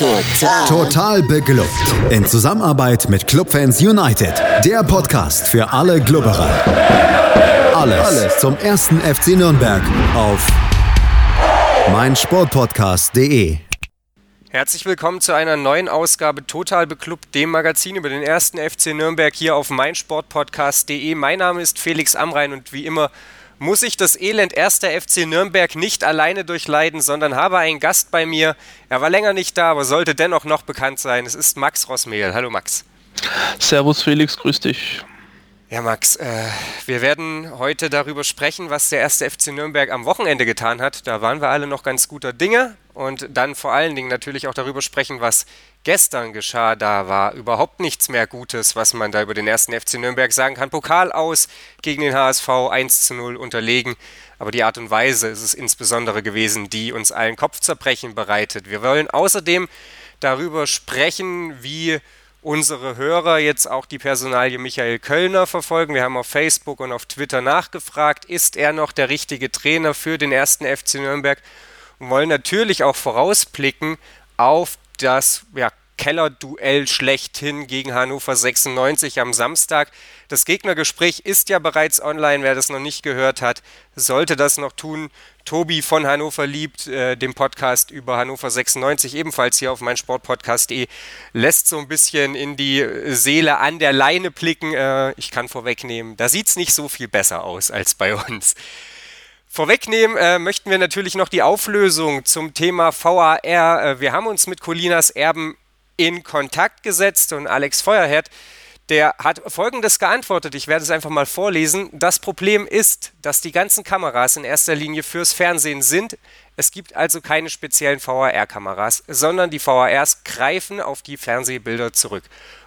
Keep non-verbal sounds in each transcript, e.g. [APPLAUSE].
Total. Total beglückt. In Zusammenarbeit mit Clubfans United. Der Podcast für alle Glubberer. Alles, Alles zum ersten FC Nürnberg auf meinsportpodcast.de. Herzlich willkommen zu einer neuen Ausgabe Total Beklubbt, dem Magazin über den ersten FC Nürnberg hier auf meinsportpodcast.de. Mein Name ist Felix Amrein und wie immer muss ich das Elend erster FC Nürnberg nicht alleine durchleiden, sondern habe einen Gast bei mir. Er war länger nicht da, aber sollte dennoch noch bekannt sein. Es ist Max Rossmehl. Hallo Max. Servus Felix, grüß dich. Ja, Max, äh, wir werden heute darüber sprechen, was der erste FC Nürnberg am Wochenende getan hat. Da waren wir alle noch ganz guter Dinge. Und dann vor allen Dingen natürlich auch darüber sprechen, was gestern geschah. Da war überhaupt nichts mehr Gutes, was man da über den ersten FC Nürnberg sagen kann. Pokal aus gegen den HSV 1 zu 0 unterlegen. Aber die Art und Weise ist es insbesondere gewesen, die uns allen Kopfzerbrechen bereitet. Wir wollen außerdem darüber sprechen, wie unsere Hörer jetzt auch die Personalie Michael Kölner verfolgen. Wir haben auf Facebook und auf Twitter nachgefragt, ist er noch der richtige Trainer für den ersten FC Nürnberg? Und wollen natürlich auch vorausblicken auf das ja, Kellerduell schlechthin gegen Hannover 96 am Samstag. Das Gegnergespräch ist ja bereits online, wer das noch nicht gehört hat, sollte das noch tun. Tobi von Hannover liebt äh, den Podcast über Hannover 96, ebenfalls hier auf meinsportpodcast.de, lässt so ein bisschen in die Seele an der Leine blicken. Äh, ich kann vorwegnehmen, da sieht es nicht so viel besser aus als bei uns. Vorwegnehmen äh, möchten wir natürlich noch die Auflösung zum Thema VAR. Äh, wir haben uns mit Colinas Erben in Kontakt gesetzt und Alex Feuerherd, der hat Folgendes geantwortet. Ich werde es einfach mal vorlesen. Das Problem ist, dass die ganzen Kameras in erster Linie fürs Fernsehen sind. Es gibt also keine speziellen VAR-Kameras, sondern die VARs greifen auf die Fernsehbilder zurück.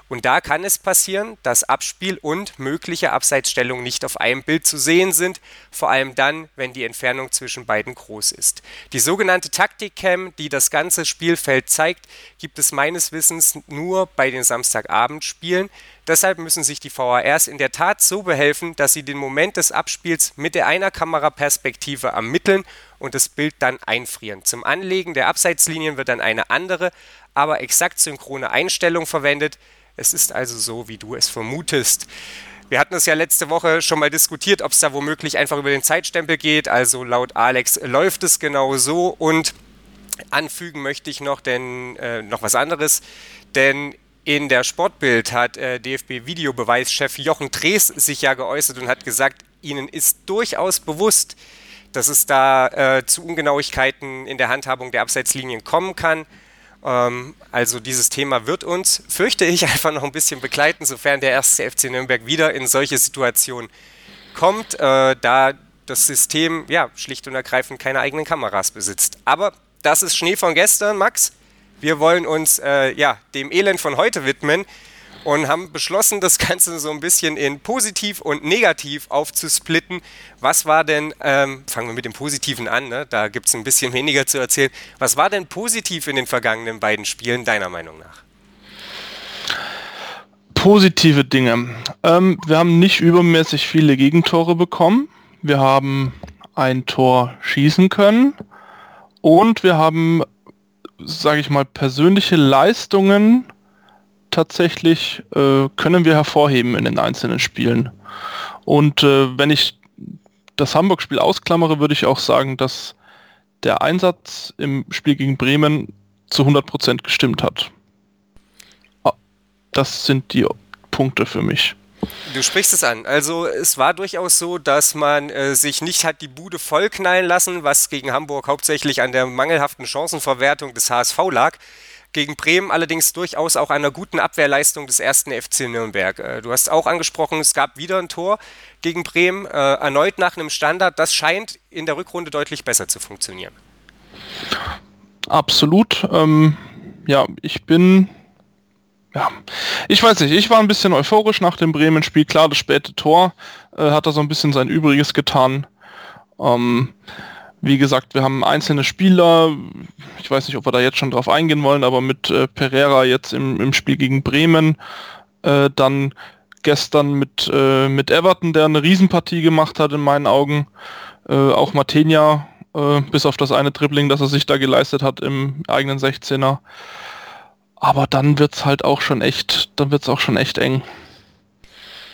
Und da kann es passieren, dass Abspiel und mögliche Abseitsstellung nicht auf einem Bild zu sehen sind, vor allem dann, wenn die Entfernung zwischen beiden groß ist. Die sogenannte Taktikcam, die das ganze Spielfeld zeigt, gibt es meines Wissens nur bei den Samstagabendspielen. Deshalb müssen sich die VARs in der Tat so behelfen, dass sie den Moment des Abspiels mit der einer Kameraperspektive ermitteln und das Bild dann einfrieren. Zum Anlegen der Abseitslinien wird dann eine andere, aber exakt synchrone Einstellung verwendet. Es ist also so, wie du es vermutest. Wir hatten es ja letzte Woche schon mal diskutiert, ob es da womöglich einfach über den Zeitstempel geht. Also laut Alex läuft es genau so. Und anfügen möchte ich noch, denn, äh, noch was anderes. Denn in der Sportbild hat äh, DFB-Videobeweischef Jochen Drees sich ja geäußert und hat gesagt, ihnen ist durchaus bewusst, dass es da äh, zu Ungenauigkeiten in der Handhabung der Abseitslinien kommen kann. Ähm, also dieses Thema wird uns, fürchte ich, [LAUGHS] einfach noch ein bisschen begleiten, sofern der erste FC Nürnberg wieder in solche Situationen kommt, äh, da das System ja schlicht und ergreifend keine eigenen Kameras besitzt. Aber das ist Schnee von gestern, Max. Wir wollen uns äh, ja dem Elend von heute widmen und haben beschlossen, das Ganze so ein bisschen in positiv und negativ aufzusplitten. Was war denn, ähm, fangen wir mit dem Positiven an, ne? da gibt es ein bisschen weniger zu erzählen. Was war denn positiv in den vergangenen beiden Spielen, deiner Meinung nach? Positive Dinge. Ähm, wir haben nicht übermäßig viele Gegentore bekommen. Wir haben ein Tor schießen können und wir haben, sage ich mal, persönliche Leistungen tatsächlich äh, können wir hervorheben in den einzelnen Spielen. Und äh, wenn ich das Hamburg-Spiel ausklammere, würde ich auch sagen, dass der Einsatz im Spiel gegen Bremen zu 100% gestimmt hat. Ah, das sind die Punkte für mich. Du sprichst es an. Also es war durchaus so, dass man äh, sich nicht hat die Bude vollknallen lassen, was gegen Hamburg hauptsächlich an der mangelhaften Chancenverwertung des HSV lag gegen Bremen allerdings durchaus auch einer guten Abwehrleistung des ersten FC Nürnberg. Äh, du hast auch angesprochen, es gab wieder ein Tor gegen Bremen, äh, erneut nach einem Standard. Das scheint in der Rückrunde deutlich besser zu funktionieren. Absolut. Ähm, ja, ich bin ja, ich weiß nicht, ich war ein bisschen euphorisch nach dem Bremen-Spiel. Klar, das späte Tor äh, hat da so ein bisschen sein Übriges getan. Ähm, wie gesagt, wir haben einzelne Spieler, ich weiß nicht, ob wir da jetzt schon drauf eingehen wollen, aber mit äh, Pereira jetzt im, im Spiel gegen Bremen, äh, dann gestern mit, äh, mit Everton, der eine Riesenpartie gemacht hat in meinen Augen, äh, auch Matenia, äh, bis auf das eine Dribbling, das er sich da geleistet hat im eigenen 16er. Aber dann wird es halt auch schon echt, dann wird es auch schon echt eng.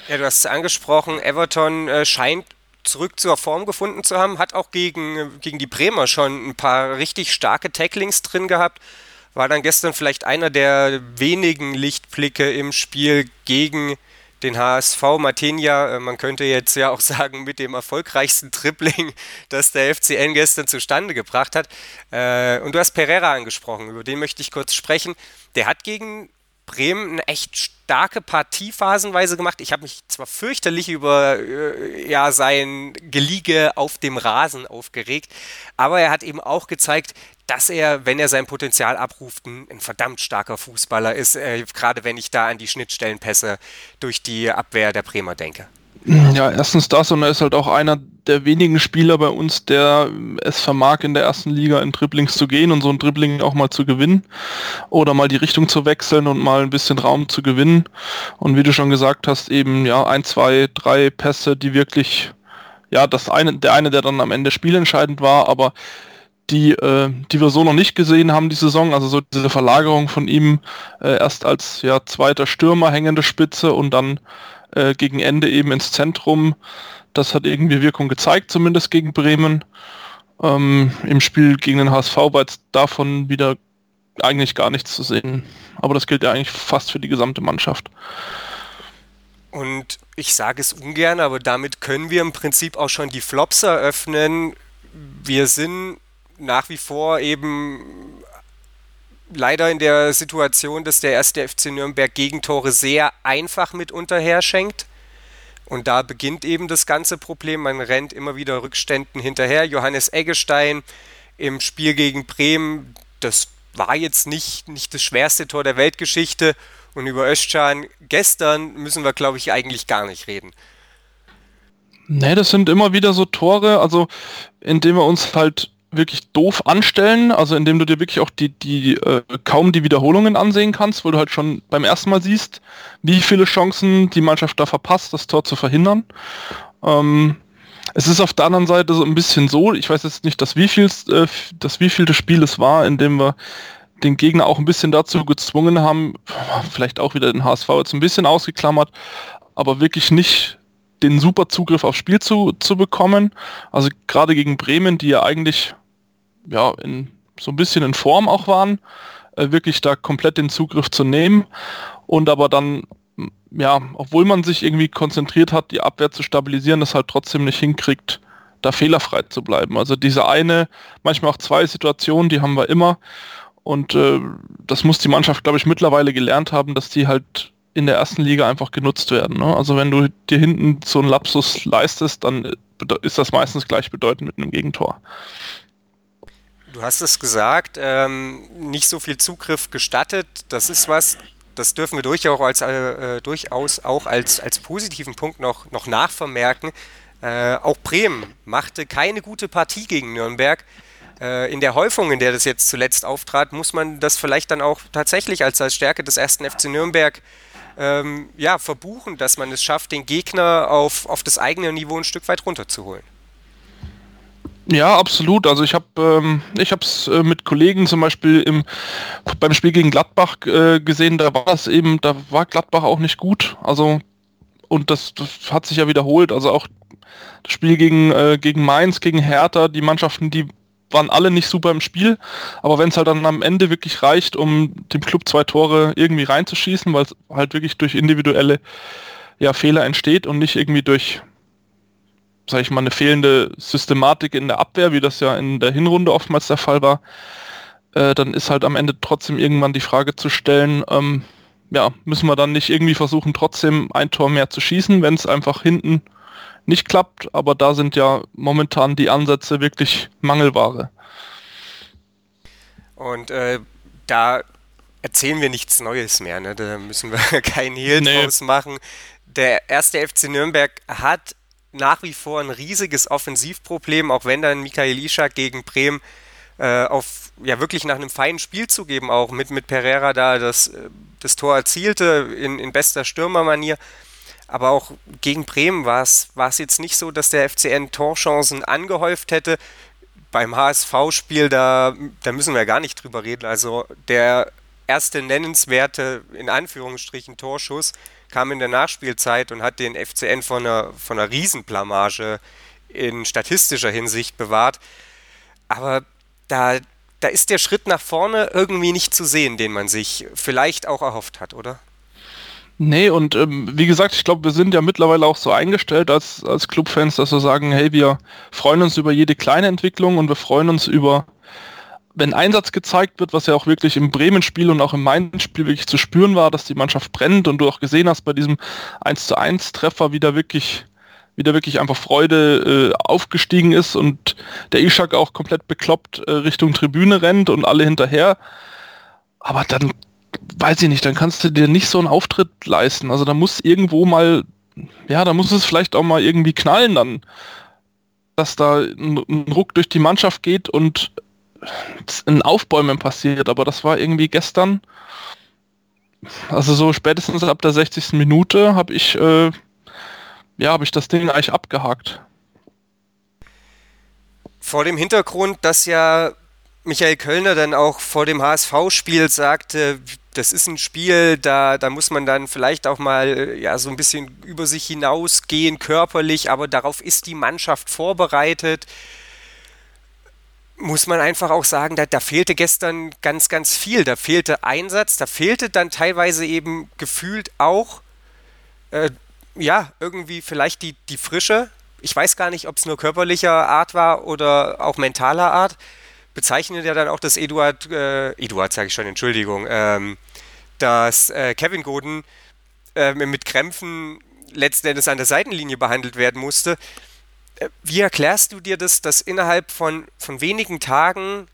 Ja, du hast es angesprochen, Everton äh, scheint zurück zur Form gefunden zu haben, hat auch gegen, gegen die Bremer schon ein paar richtig starke Tacklings drin gehabt. War dann gestern vielleicht einer der wenigen Lichtblicke im Spiel gegen den HSV. Martinia, äh, man könnte jetzt ja auch [LAUGHS] sagen, mit dem erfolgreichsten Tripling, das der FCN gestern zustande gebracht hat. Äh, und du hast Pereira angesprochen, über den möchte ich kurz sprechen. Der hat gegen Bremen eine echt starke Partie phasenweise gemacht. Ich habe mich zwar fürchterlich über äh, ja, sein Geliege auf dem Rasen aufgeregt, aber er hat eben auch gezeigt, dass er, wenn er sein Potenzial abruft, ein, ein verdammt starker Fußballer ist, äh, gerade wenn ich da an die Schnittstellenpässe durch die Abwehr der Bremer denke. Ja, erstens das und er ist halt auch einer der wenigen Spieler bei uns, der es vermag, in der ersten Liga in Dribblings zu gehen und so ein Dribbling auch mal zu gewinnen oder mal die Richtung zu wechseln und mal ein bisschen Raum zu gewinnen. Und wie du schon gesagt hast, eben ja ein, zwei, drei Pässe, die wirklich, ja, das eine, der eine, der dann am Ende spielentscheidend war, aber die, äh, die wir so noch nicht gesehen haben die Saison, also so diese Verlagerung von ihm äh, erst als ja, zweiter Stürmer, hängende Spitze und dann äh, gegen Ende eben ins Zentrum. Das hat irgendwie Wirkung gezeigt, zumindest gegen Bremen. Ähm, Im Spiel gegen den HSV war jetzt davon wieder eigentlich gar nichts zu sehen. Aber das gilt ja eigentlich fast für die gesamte Mannschaft. Und ich sage es ungern, aber damit können wir im Prinzip auch schon die Flops eröffnen. Wir sind nach wie vor eben leider in der Situation, dass der erste FC Nürnberg Gegentore sehr einfach mitunter herschenkt. Und da beginnt eben das ganze Problem. Man rennt immer wieder Rückständen hinterher. Johannes Eggestein im Spiel gegen Bremen, das war jetzt nicht, nicht das schwerste Tor der Weltgeschichte. Und über Özcan gestern müssen wir, glaube ich, eigentlich gar nicht reden. Nee, das sind immer wieder so Tore, also indem wir uns halt wirklich doof anstellen, also indem du dir wirklich auch die, die äh, kaum die Wiederholungen ansehen kannst, weil du halt schon beim ersten Mal siehst, wie viele Chancen die Mannschaft da verpasst, das Tor zu verhindern. Ähm, es ist auf der anderen Seite so ein bisschen so, ich weiß jetzt nicht, dass wie viel äh, das wievielte Spiel es war, in dem wir den Gegner auch ein bisschen dazu gezwungen haben, vielleicht auch wieder den HSV jetzt ein bisschen ausgeklammert, aber wirklich nicht den super Zugriff aufs Spiel zu, zu bekommen. Also gerade gegen Bremen, die ja eigentlich ja, in, so ein bisschen in Form auch waren, äh, wirklich da komplett den Zugriff zu nehmen und aber dann, ja, obwohl man sich irgendwie konzentriert hat, die Abwehr zu stabilisieren, das halt trotzdem nicht hinkriegt, da fehlerfrei zu bleiben. Also diese eine, manchmal auch zwei Situationen, die haben wir immer und äh, das muss die Mannschaft, glaube ich, mittlerweile gelernt haben, dass die halt in der ersten Liga einfach genutzt werden. Ne? Also wenn du dir hinten so einen Lapsus leistest, dann äh, ist das meistens gleichbedeutend mit einem Gegentor. Du hast es gesagt, ähm, nicht so viel Zugriff gestattet. Das ist was, das dürfen wir durchaus, als, äh, äh, durchaus auch als, als positiven Punkt noch, noch nachvermerken. Äh, auch Bremen machte keine gute Partie gegen Nürnberg. Äh, in der Häufung, in der das jetzt zuletzt auftrat, muss man das vielleicht dann auch tatsächlich als, als Stärke des ersten FC Nürnberg ähm, ja, verbuchen, dass man es schafft, den Gegner auf, auf das eigene Niveau ein Stück weit runterzuholen. Ja, absolut. Also ich habe ähm, ich habe es äh, mit Kollegen zum Beispiel im beim Spiel gegen Gladbach äh, gesehen. Da war das eben, da war Gladbach auch nicht gut. Also und das, das hat sich ja wiederholt. Also auch das Spiel gegen äh, gegen Mainz, gegen Hertha, die Mannschaften, die waren alle nicht super im Spiel. Aber wenn es halt dann am Ende wirklich reicht, um dem Club zwei Tore irgendwie reinzuschießen, weil es halt wirklich durch individuelle ja, Fehler entsteht und nicht irgendwie durch sage ich mal, eine fehlende Systematik in der Abwehr, wie das ja in der Hinrunde oftmals der Fall war, äh, dann ist halt am Ende trotzdem irgendwann die Frage zu stellen, ähm, ja, müssen wir dann nicht irgendwie versuchen, trotzdem ein Tor mehr zu schießen, wenn es einfach hinten nicht klappt, aber da sind ja momentan die Ansätze wirklich Mangelware. Und äh, da erzählen wir nichts Neues mehr, ne? da müssen wir [LAUGHS] keinen Hehl nee. draus machen. Der erste FC Nürnberg hat nach wie vor ein riesiges Offensivproblem, auch wenn dann Michael Ischak gegen Bremen äh, auf ja wirklich nach einem feinen Spiel zu geben, auch mit, mit Pereira da das, äh, das Tor erzielte in, in bester Stürmermanier. Aber auch gegen Bremen war es jetzt nicht so, dass der FCN Torchancen angehäuft hätte. Beim HSV-Spiel, da, da müssen wir gar nicht drüber reden. Also der erste nennenswerte, in Anführungsstrichen, Torschuss kam in der Nachspielzeit und hat den FCN von einer, von einer Riesenblamage in statistischer Hinsicht bewahrt. Aber da, da ist der Schritt nach vorne irgendwie nicht zu sehen, den man sich vielleicht auch erhofft hat, oder? Nee, und ähm, wie gesagt, ich glaube, wir sind ja mittlerweile auch so eingestellt als, als Clubfans, dass wir sagen, hey, wir freuen uns über jede kleine Entwicklung und wir freuen uns über, wenn Einsatz gezeigt wird, was ja auch wirklich im Bremen-Spiel und auch im Main-Spiel wirklich zu spüren war, dass die Mannschaft brennt und du auch gesehen hast bei diesem 1 zu 1 Treffer wieder wirklich wieder wirklich einfach Freude äh, aufgestiegen ist und der Ishak auch komplett bekloppt äh, Richtung Tribüne rennt und alle hinterher. Aber dann weiß ich nicht, dann kannst du dir nicht so einen Auftritt leisten. Also da muss irgendwo mal, ja, da muss es vielleicht auch mal irgendwie knallen dann, dass da ein, ein Ruck durch die Mannschaft geht und ein Aufbäumen passiert. Aber das war irgendwie gestern, also so spätestens ab der 60. Minute habe ich, äh, ja, habe ich das Ding eigentlich abgehakt. Vor dem Hintergrund, dass ja Michael Kölner dann auch vor dem HSV-Spiel sagte, das ist ein Spiel, da, da muss man dann vielleicht auch mal äh, ja, so ein bisschen über sich hinausgehen, körperlich, aber darauf ist die Mannschaft vorbereitet. Muss man einfach auch sagen, da, da fehlte gestern ganz, ganz viel. Da fehlte Einsatz, da fehlte dann teilweise eben gefühlt auch, äh, ja, irgendwie vielleicht die, die Frische. Ich weiß gar nicht, ob es nur körperlicher Art war oder auch mentaler Art bezeichnet ja dann auch, dass Eduard, äh, Eduard sage ich schon, Entschuldigung, ähm, dass äh, Kevin Goden äh, mit Krämpfen letzten Endes an der Seitenlinie behandelt werden musste. Wie erklärst du dir das, dass innerhalb von, von wenigen Tagen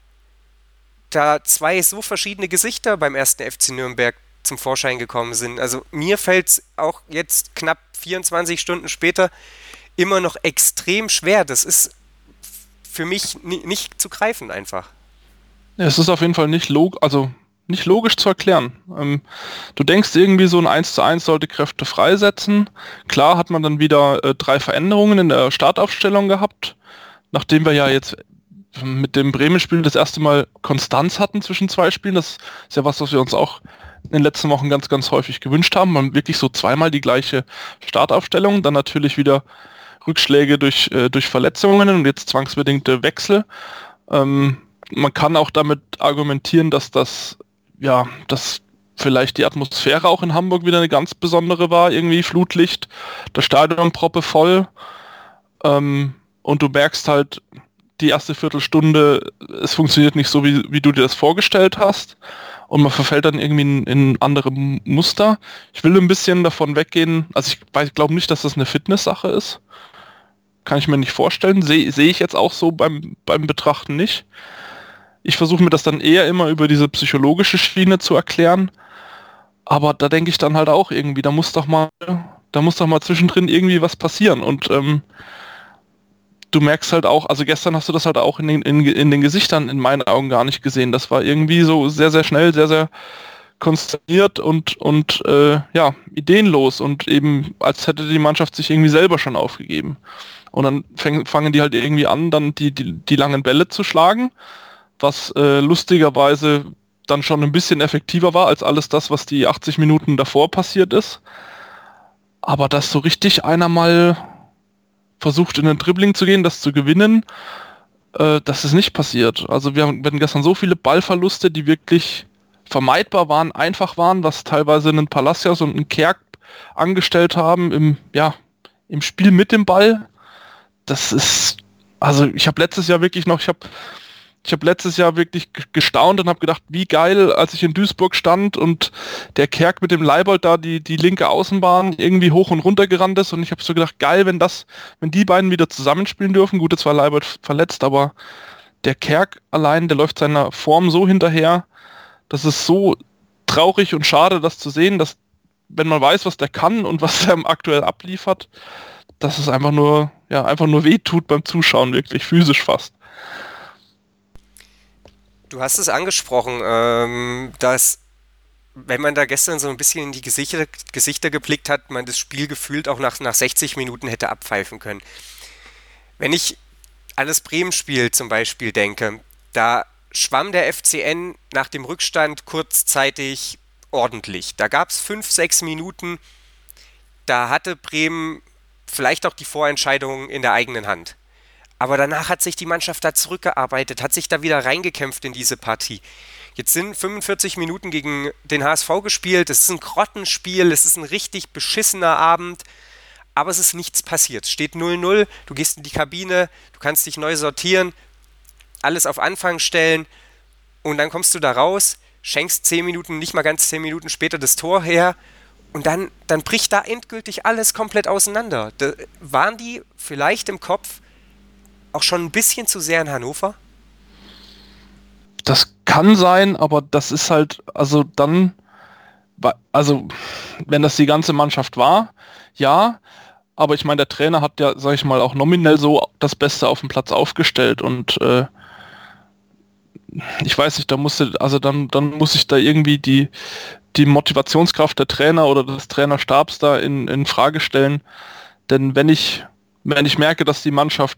da zwei so verschiedene Gesichter beim ersten FC Nürnberg zum Vorschein gekommen sind? Also mir fällt es auch jetzt knapp 24 Stunden später immer noch extrem schwer. Das ist für mich nicht zu greifen einfach. Es ist auf jeden Fall nicht log also nicht logisch zu erklären. Ähm, du denkst irgendwie so ein 1 zu 1 sollte Kräfte freisetzen. Klar hat man dann wieder äh, drei Veränderungen in der Startaufstellung gehabt, nachdem wir ja jetzt mit dem Bremen-Spiel das erste Mal Konstanz hatten zwischen zwei Spielen. Das ist ja was, was wir uns auch in den letzten Wochen ganz, ganz häufig gewünscht haben. Man wirklich so zweimal die gleiche Startaufstellung, dann natürlich wieder Rückschläge durch, äh, durch Verletzungen und jetzt zwangsbedingte Wechsel. Ähm, man kann auch damit argumentieren, dass das, ja, dass vielleicht die Atmosphäre auch in Hamburg wieder eine ganz besondere war, irgendwie Flutlicht, das Stadion proppe voll. Ähm, und du merkst halt, die erste Viertelstunde, es funktioniert nicht so, wie, wie du dir das vorgestellt hast. Und man verfällt dann irgendwie in, in andere Muster. Ich will ein bisschen davon weggehen, also ich glaube nicht, dass das eine Fitness-Sache ist kann ich mir nicht vorstellen. Sehe seh ich jetzt auch so beim, beim Betrachten nicht. Ich versuche mir das dann eher immer über diese psychologische Schiene zu erklären. Aber da denke ich dann halt auch irgendwie, da muss doch mal, da muss doch mal zwischendrin irgendwie was passieren. Und ähm, du merkst halt auch, also gestern hast du das halt auch in den, in, in den Gesichtern in meinen Augen gar nicht gesehen. Das war irgendwie so sehr, sehr schnell, sehr, sehr konsterniert und, und äh, ja, ideenlos und eben als hätte die Mannschaft sich irgendwie selber schon aufgegeben. Und dann fäng, fangen die halt irgendwie an, dann die, die, die langen Bälle zu schlagen, was äh, lustigerweise dann schon ein bisschen effektiver war als alles das, was die 80 Minuten davor passiert ist. Aber dass so richtig einer mal versucht in den Dribbling zu gehen, das zu gewinnen, äh, das ist nicht passiert. Also wir hatten gestern so viele Ballverluste, die wirklich vermeidbar waren, einfach waren, was teilweise einen Palacios und einen Kerk angestellt haben im, ja, im Spiel mit dem Ball das ist, also ich habe letztes Jahr wirklich noch, ich habe ich habe letztes Jahr wirklich gestaunt und habe gedacht, wie geil, als ich in Duisburg stand und der Kerk mit dem Leibold da die, die linke Außenbahn irgendwie hoch und runter gerannt ist und ich habe so gedacht, geil, wenn das, wenn die beiden wieder zusammenspielen dürfen. Gut, jetzt war Leibold verletzt, aber der Kerk allein, der läuft seiner Form so hinterher, das ist so traurig und schade, das zu sehen, dass wenn man weiß, was der kann und was er [LAUGHS] aktuell abliefert, dass es einfach nur, ja, einfach nur weh tut beim Zuschauen, wirklich physisch fast. Du hast es angesprochen, ähm, dass wenn man da gestern so ein bisschen in die Gesichter, Gesichter geblickt hat, man das Spiel gefühlt auch nach, nach 60 Minuten hätte abpfeifen können. Wenn ich an das Bremen-Spiel zum Beispiel denke, da schwamm der FCN nach dem Rückstand kurzzeitig ordentlich. Da gab es fünf, sechs Minuten, da hatte Bremen vielleicht auch die Vorentscheidung in der eigenen Hand. Aber danach hat sich die Mannschaft da zurückgearbeitet, hat sich da wieder reingekämpft in diese Partie. Jetzt sind 45 Minuten gegen den HSV gespielt. Es ist ein Grottenspiel, es ist ein richtig beschissener Abend. Aber es ist nichts passiert. Es steht 0-0, du gehst in die Kabine, du kannst dich neu sortieren, alles auf Anfang stellen und dann kommst du da raus, schenkst 10 Minuten, nicht mal ganz 10 Minuten später das Tor her und dann, dann bricht da endgültig alles komplett auseinander. Da, waren die vielleicht im Kopf auch schon ein bisschen zu sehr in Hannover? Das kann sein, aber das ist halt, also dann, also wenn das die ganze Mannschaft war, ja, aber ich meine, der Trainer hat ja, sag ich mal, auch nominell so das Beste auf dem Platz aufgestellt und äh, ich weiß nicht, da musste, also dann, dann muss ich da irgendwie die, die Motivationskraft der Trainer oder des Trainerstabs da in, in Frage stellen. Denn wenn ich, wenn ich merke, dass die Mannschaft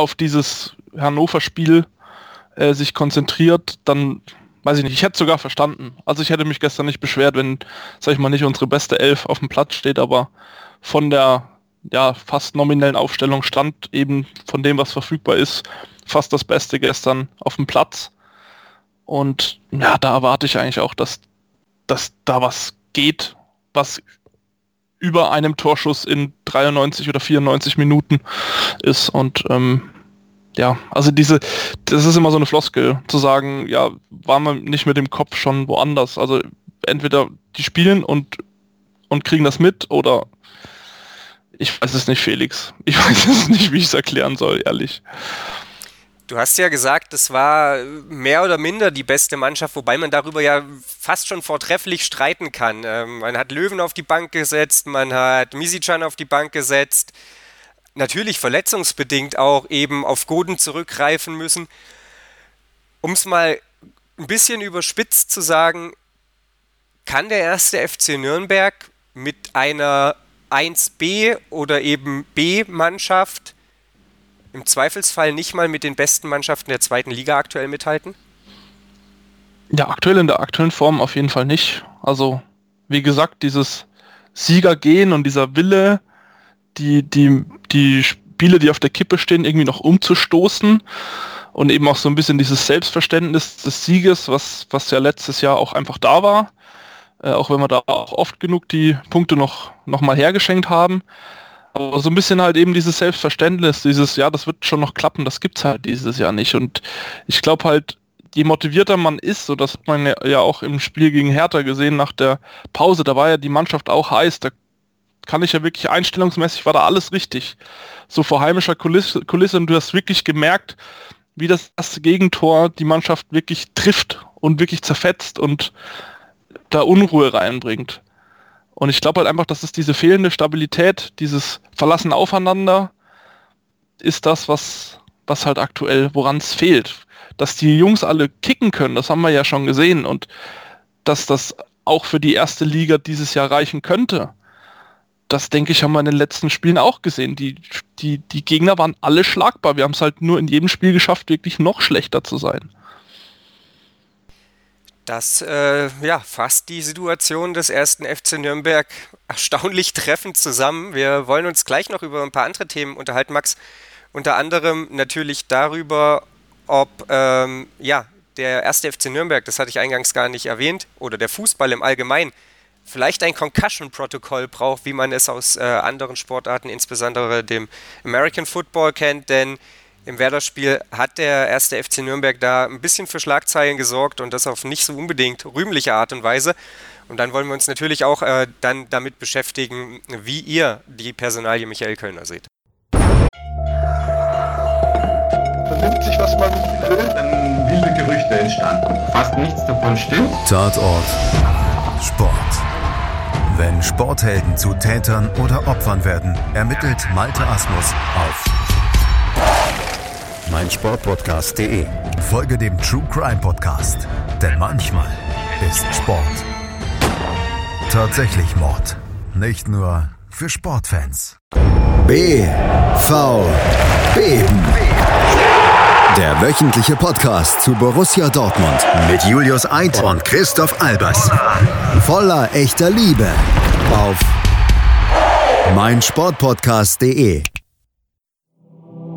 auf dieses Hannover-Spiel äh, sich konzentriert, dann weiß ich nicht, ich hätte sogar verstanden. Also ich hätte mich gestern nicht beschwert, wenn, sag ich mal, nicht unsere beste Elf auf dem Platz steht, aber von der ja, fast nominellen Aufstellung stand eben von dem, was verfügbar ist, fast das Beste gestern auf dem Platz. Und ja, da erwarte ich eigentlich auch, dass, dass da was geht, was über einem Torschuss in 93 oder 94 Minuten ist. Und ähm, ja, also diese, das ist immer so eine Floskel, zu sagen, ja, waren wir nicht mit dem Kopf schon woanders. Also entweder die spielen und, und kriegen das mit oder ich weiß es nicht, Felix. Ich [LAUGHS] weiß es nicht, wie ich es erklären soll, ehrlich. Du hast ja gesagt, es war mehr oder minder die beste Mannschaft, wobei man darüber ja fast schon vortrefflich streiten kann. Ähm, man hat Löwen auf die Bank gesetzt, man hat Misicjan auf die Bank gesetzt, natürlich verletzungsbedingt auch eben auf Goden zurückgreifen müssen. Um es mal ein bisschen überspitzt zu sagen, kann der erste FC Nürnberg mit einer 1b oder eben B-Mannschaft im Zweifelsfall nicht mal mit den besten Mannschaften der zweiten Liga aktuell mithalten? Ja, aktuell in der aktuellen Form auf jeden Fall nicht. Also, wie gesagt, dieses Siegergehen und dieser Wille, die, die, die Spiele, die auf der Kippe stehen, irgendwie noch umzustoßen und eben auch so ein bisschen dieses Selbstverständnis des Sieges, was, was ja letztes Jahr auch einfach da war, äh, auch wenn wir da auch oft genug die Punkte noch, noch mal hergeschenkt haben. Aber so ein bisschen halt eben dieses Selbstverständnis, dieses, ja, das wird schon noch klappen, das gibt's halt dieses Jahr nicht. Und ich glaube halt, je motivierter man ist, so das hat man ja auch im Spiel gegen Hertha gesehen nach der Pause, da war ja die Mannschaft auch heiß, da kann ich ja wirklich einstellungsmäßig war da alles richtig. So vor heimischer Kulisse, Kulisse und du hast wirklich gemerkt, wie das erste Gegentor die Mannschaft wirklich trifft und wirklich zerfetzt und da Unruhe reinbringt. Und ich glaube halt einfach, dass es diese fehlende Stabilität, dieses Verlassen aufeinander, ist das, was, was halt aktuell, woran es fehlt. Dass die Jungs alle kicken können, das haben wir ja schon gesehen. Und dass das auch für die erste Liga dieses Jahr reichen könnte. Das denke ich, haben wir in den letzten Spielen auch gesehen. Die, die, die Gegner waren alle schlagbar. Wir haben es halt nur in jedem Spiel geschafft, wirklich noch schlechter zu sein. Das äh, ja, fasst die Situation des ersten FC Nürnberg erstaunlich [LAUGHS] treffend zusammen. Wir wollen uns gleich noch über ein paar andere Themen unterhalten, Max. Unter anderem natürlich darüber, ob ähm, ja, der erste FC Nürnberg, das hatte ich eingangs gar nicht erwähnt, oder der Fußball im Allgemeinen vielleicht ein Concussion-Protokoll braucht, wie man es aus äh, anderen Sportarten, insbesondere dem American Football kennt, denn im Werder-Spiel hat der erste FC Nürnberg da ein bisschen für Schlagzeilen gesorgt und das auf nicht so unbedingt rühmliche Art und Weise. Und dann wollen wir uns natürlich auch äh, dann damit beschäftigen, wie ihr die Personalie Michael Kölner seht. Vernimmt sich, was man will, dann wilde Gerüchte entstanden. Fast nichts davon stimmt. Tatort Sport. Wenn Sporthelden zu Tätern oder Opfern werden, ermittelt Malte Asmus auf meinsportpodcast.de. Folge dem True Crime Podcast, denn manchmal ist Sport tatsächlich Mord. Nicht nur für Sportfans. BV Beben. Der wöchentliche Podcast zu Borussia Dortmund mit Julius Eid und Christoph Albers. Voller echter Liebe auf meinsportpodcast.de.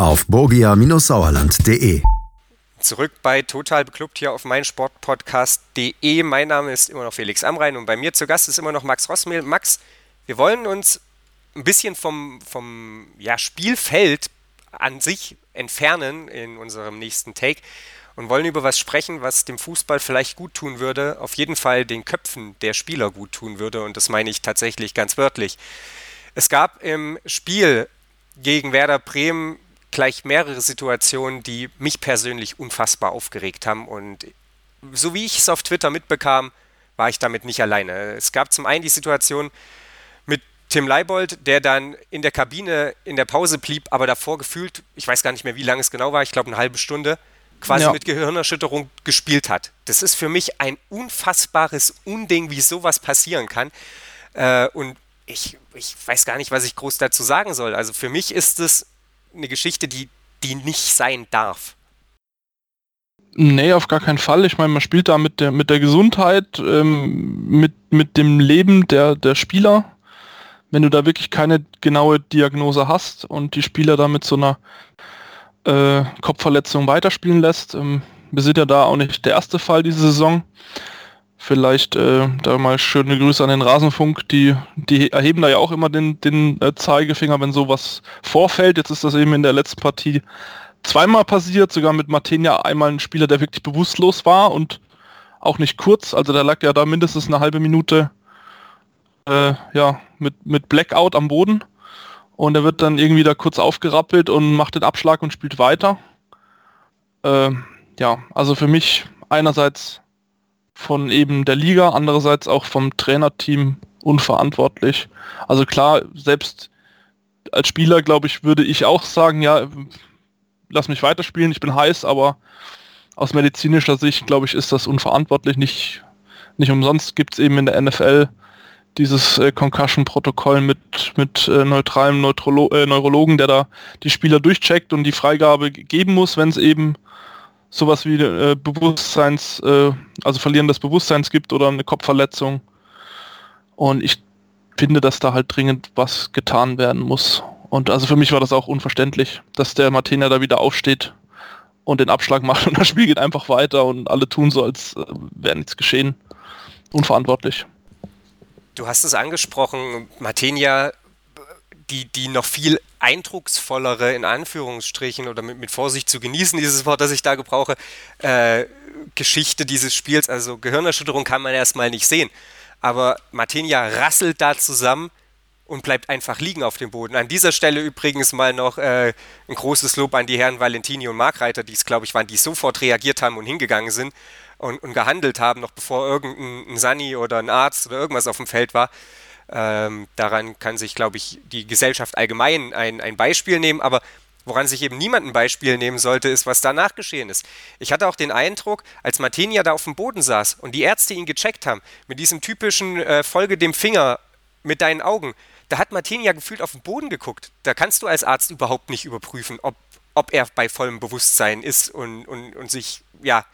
auf borgia-sauerland.de. Zurück bei Total Beklubbt hier auf meinsportpodcast.de. Mein Name ist immer noch Felix Amrein und bei mir zu Gast ist immer noch Max Rossmehl. Max, wir wollen uns ein bisschen vom, vom ja, Spielfeld an sich entfernen in unserem nächsten Take und wollen über was sprechen, was dem Fußball vielleicht gut tun würde, auf jeden Fall den Köpfen der Spieler gut tun würde und das meine ich tatsächlich ganz wörtlich. Es gab im Spiel gegen Werder Bremen gleich mehrere Situationen, die mich persönlich unfassbar aufgeregt haben und so wie ich es auf Twitter mitbekam, war ich damit nicht alleine. Es gab zum einen die Situation mit Tim Leibold, der dann in der Kabine in der Pause blieb, aber davor gefühlt, ich weiß gar nicht mehr, wie lange es genau war, ich glaube eine halbe Stunde, quasi ja. mit Gehirnerschütterung gespielt hat. Das ist für mich ein unfassbares Unding, wie sowas passieren kann. Äh, und ich, ich weiß gar nicht, was ich groß dazu sagen soll. Also für mich ist es eine Geschichte, die, die nicht sein darf. Nee, auf gar keinen Fall. Ich meine, man spielt da mit der, mit der Gesundheit, ähm, mit, mit dem Leben der, der Spieler. Wenn du da wirklich keine genaue Diagnose hast und die Spieler da mit so einer äh, Kopfverletzung weiterspielen lässt. Ähm, wir sind ja da auch nicht der erste Fall diese Saison. Vielleicht äh, da mal schöne Grüße an den Rasenfunk. Die, die erheben da ja auch immer den, den äh, Zeigefinger, wenn sowas vorfällt. Jetzt ist das eben in der letzten Partie zweimal passiert, sogar mit Martinia einmal ein Spieler, der wirklich bewusstlos war und auch nicht kurz. Also der lag ja da mindestens eine halbe Minute äh, ja, mit, mit Blackout am Boden und er wird dann irgendwie da kurz aufgerappelt und macht den Abschlag und spielt weiter. Äh, ja, also für mich einerseits von eben der Liga, andererseits auch vom Trainerteam unverantwortlich. Also klar, selbst als Spieler, glaube ich, würde ich auch sagen, ja, lass mich weiterspielen, ich bin heiß, aber aus medizinischer Sicht, glaube ich, ist das unverantwortlich. Nicht, nicht umsonst gibt es eben in der NFL dieses äh, Concussion-Protokoll mit, mit äh, neutralem Neutrolo äh, Neurologen, der da die Spieler durchcheckt und die Freigabe geben muss, wenn es eben sowas wie äh, Bewusstseins, äh, also Verlieren des Bewusstseins gibt oder eine Kopfverletzung. Und ich finde, dass da halt dringend was getan werden muss. Und also für mich war das auch unverständlich, dass der Martina da wieder aufsteht und den Abschlag [LAUGHS] macht und das Spiel geht einfach weiter und alle tun so, als äh, wäre nichts geschehen. Unverantwortlich. Du hast es angesprochen, Martenia, die, die noch viel eindrucksvollere, in Anführungsstrichen, oder mit, mit Vorsicht zu genießen, dieses Wort, das ich da gebrauche, äh, Geschichte dieses Spiels, also Gehirnerschütterung kann man erstmal nicht sehen. Aber Martenia rasselt da zusammen und bleibt einfach liegen auf dem Boden. An dieser Stelle übrigens mal noch äh, ein großes Lob an die Herren Valentini und Markreiter, die es, glaube ich, waren, die sofort reagiert haben und hingegangen sind und, und gehandelt haben, noch bevor irgendein Sani oder ein Arzt oder irgendwas auf dem Feld war. Ähm, daran kann sich, glaube ich, die Gesellschaft allgemein ein, ein Beispiel nehmen, aber woran sich eben niemand ein Beispiel nehmen sollte, ist, was danach geschehen ist. Ich hatte auch den Eindruck, als Martinia da auf dem Boden saß und die Ärzte ihn gecheckt haben, mit diesem typischen äh, Folge dem Finger mit deinen Augen, da hat Martinia gefühlt auf den Boden geguckt. Da kannst du als Arzt überhaupt nicht überprüfen, ob, ob er bei vollem Bewusstsein ist und, und, und sich, ja,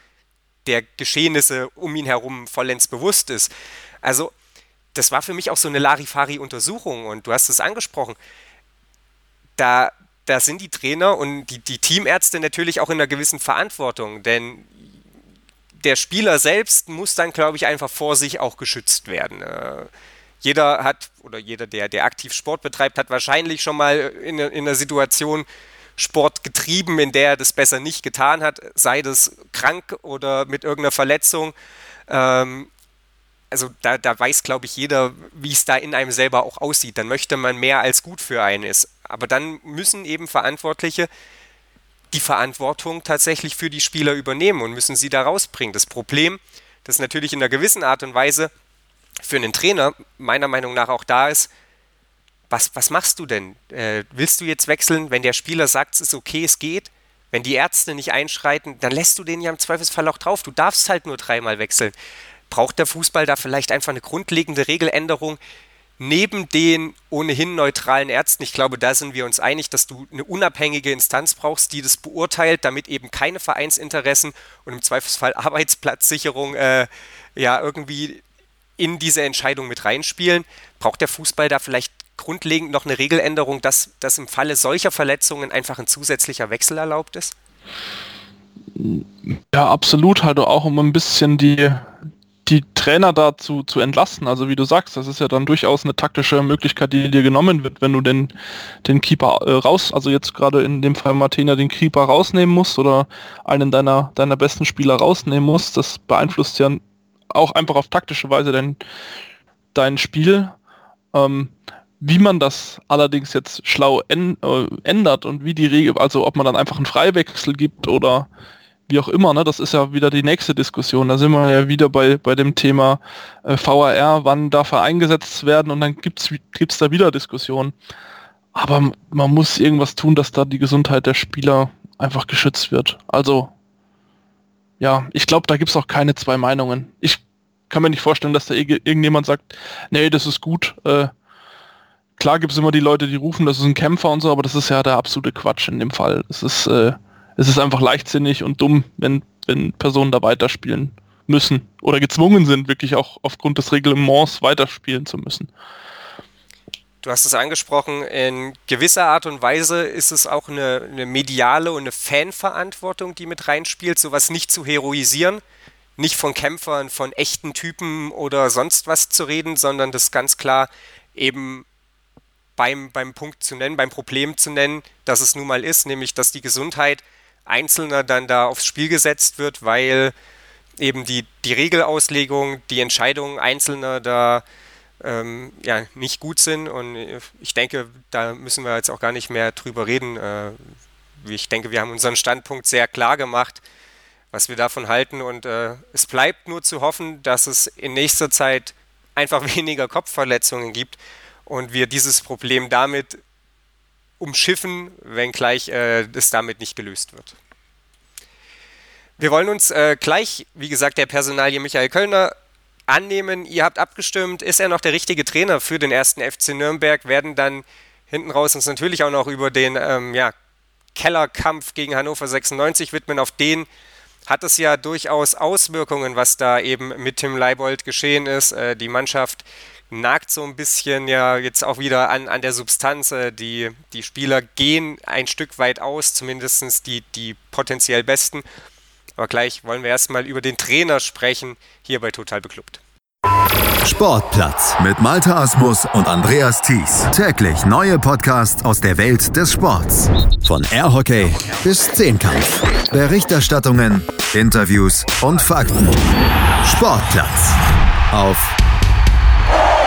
der Geschehnisse um ihn herum vollends bewusst ist. Also, das war für mich auch so eine Larifari-Untersuchung und du hast es angesprochen. Da, da sind die Trainer und die, die Teamärzte natürlich auch in einer gewissen Verantwortung, denn der Spieler selbst muss dann, glaube ich, einfach vor sich auch geschützt werden. Äh, jeder hat, oder jeder, der, der aktiv Sport betreibt, hat wahrscheinlich schon mal in, in einer Situation Sport getrieben, in der er das besser nicht getan hat, sei das krank oder mit irgendeiner Verletzung. Ähm, also da, da weiß, glaube ich, jeder, wie es da in einem selber auch aussieht. Dann möchte man mehr als gut für einen ist. Aber dann müssen eben Verantwortliche die Verantwortung tatsächlich für die Spieler übernehmen und müssen sie da rausbringen. Das Problem, das natürlich in einer gewissen Art und Weise für einen Trainer meiner Meinung nach auch da ist, was, was machst du denn? Äh, willst du jetzt wechseln, wenn der Spieler sagt, es ist okay, es geht? Wenn die Ärzte nicht einschreiten, dann lässt du den ja im Zweifelsfall auch drauf. Du darfst halt nur dreimal wechseln. Braucht der Fußball da vielleicht einfach eine grundlegende Regeländerung, neben den ohnehin neutralen Ärzten, ich glaube, da sind wir uns einig, dass du eine unabhängige Instanz brauchst, die das beurteilt, damit eben keine Vereinsinteressen und im Zweifelsfall [LAUGHS] Arbeitsplatzsicherung äh, ja irgendwie in diese Entscheidung mit reinspielen. Braucht der Fußball da vielleicht grundlegend noch eine Regeländerung, dass, dass im Falle solcher Verletzungen einfach ein zusätzlicher Wechsel erlaubt ist? Ja, absolut, halt auch um ein bisschen die, die Trainer dazu zu entlasten. Also wie du sagst, das ist ja dann durchaus eine taktische Möglichkeit, die dir genommen wird, wenn du den, den Keeper äh, raus, also jetzt gerade in dem Fall Martina den Keeper rausnehmen musst oder einen deiner, deiner besten Spieler rausnehmen musst. Das beeinflusst ja auch einfach auf taktische Weise dein, dein Spiel. Ähm, wie man das allerdings jetzt schlau äh, ändert und wie die Regel, also ob man dann einfach einen Freiwechsel gibt oder wie auch immer, ne, das ist ja wieder die nächste Diskussion. Da sind wir ja wieder bei, bei dem Thema äh, VAR, wann darf er eingesetzt werden und dann gibt es da wieder Diskussionen. Aber man muss irgendwas tun, dass da die Gesundheit der Spieler einfach geschützt wird. Also, ja, ich glaube, da gibt es auch keine zwei Meinungen. Ich kann mir nicht vorstellen, dass da irgendjemand sagt, nee, das ist gut. Äh, klar gibt es immer die Leute, die rufen, das ist ein Kämpfer und so, aber das ist ja der absolute Quatsch in dem Fall. Es ist äh, es ist einfach leichtsinnig und dumm, wenn, wenn Personen da weiterspielen müssen oder gezwungen sind, wirklich auch aufgrund des Reglements weiterspielen zu müssen. Du hast es angesprochen, in gewisser Art und Weise ist es auch eine, eine mediale und eine Fanverantwortung, die mit reinspielt, sowas nicht zu heroisieren, nicht von Kämpfern, von echten Typen oder sonst was zu reden, sondern das ganz klar eben beim, beim Punkt zu nennen, beim Problem zu nennen, dass es nun mal ist, nämlich dass die Gesundheit Einzelner dann da aufs Spiel gesetzt wird, weil eben die, die Regelauslegung, die Entscheidungen Einzelner da ähm, ja, nicht gut sind. Und ich denke, da müssen wir jetzt auch gar nicht mehr drüber reden. Äh, ich denke, wir haben unseren Standpunkt sehr klar gemacht, was wir davon halten. Und äh, es bleibt nur zu hoffen, dass es in nächster Zeit einfach [LAUGHS] weniger Kopfverletzungen gibt und wir dieses Problem damit umschiffen, wenngleich äh, es damit nicht gelöst wird. Wir wollen uns äh, gleich, wie gesagt, der Personalie Michael Kölner annehmen. Ihr habt abgestimmt, ist er noch der richtige Trainer für den ersten FC Nürnberg? Werden dann hinten raus uns natürlich auch noch über den ähm, ja, Kellerkampf gegen Hannover 96 widmen. Auf den hat es ja durchaus Auswirkungen, was da eben mit Tim Leibold geschehen ist. Äh, die Mannschaft nagt so ein bisschen ja jetzt auch wieder an, an der Substanz. Äh, die, die Spieler gehen ein Stück weit aus, zumindest die, die potenziell Besten. Aber gleich wollen wir erstmal über den Trainer sprechen, hier bei Total Beklubbt. Sportplatz mit Malta Asmus und Andreas Thies. Täglich neue Podcasts aus der Welt des Sports. Von Airhockey bis Zehnkampf. Berichterstattungen, Interviews und Fakten. Sportplatz auf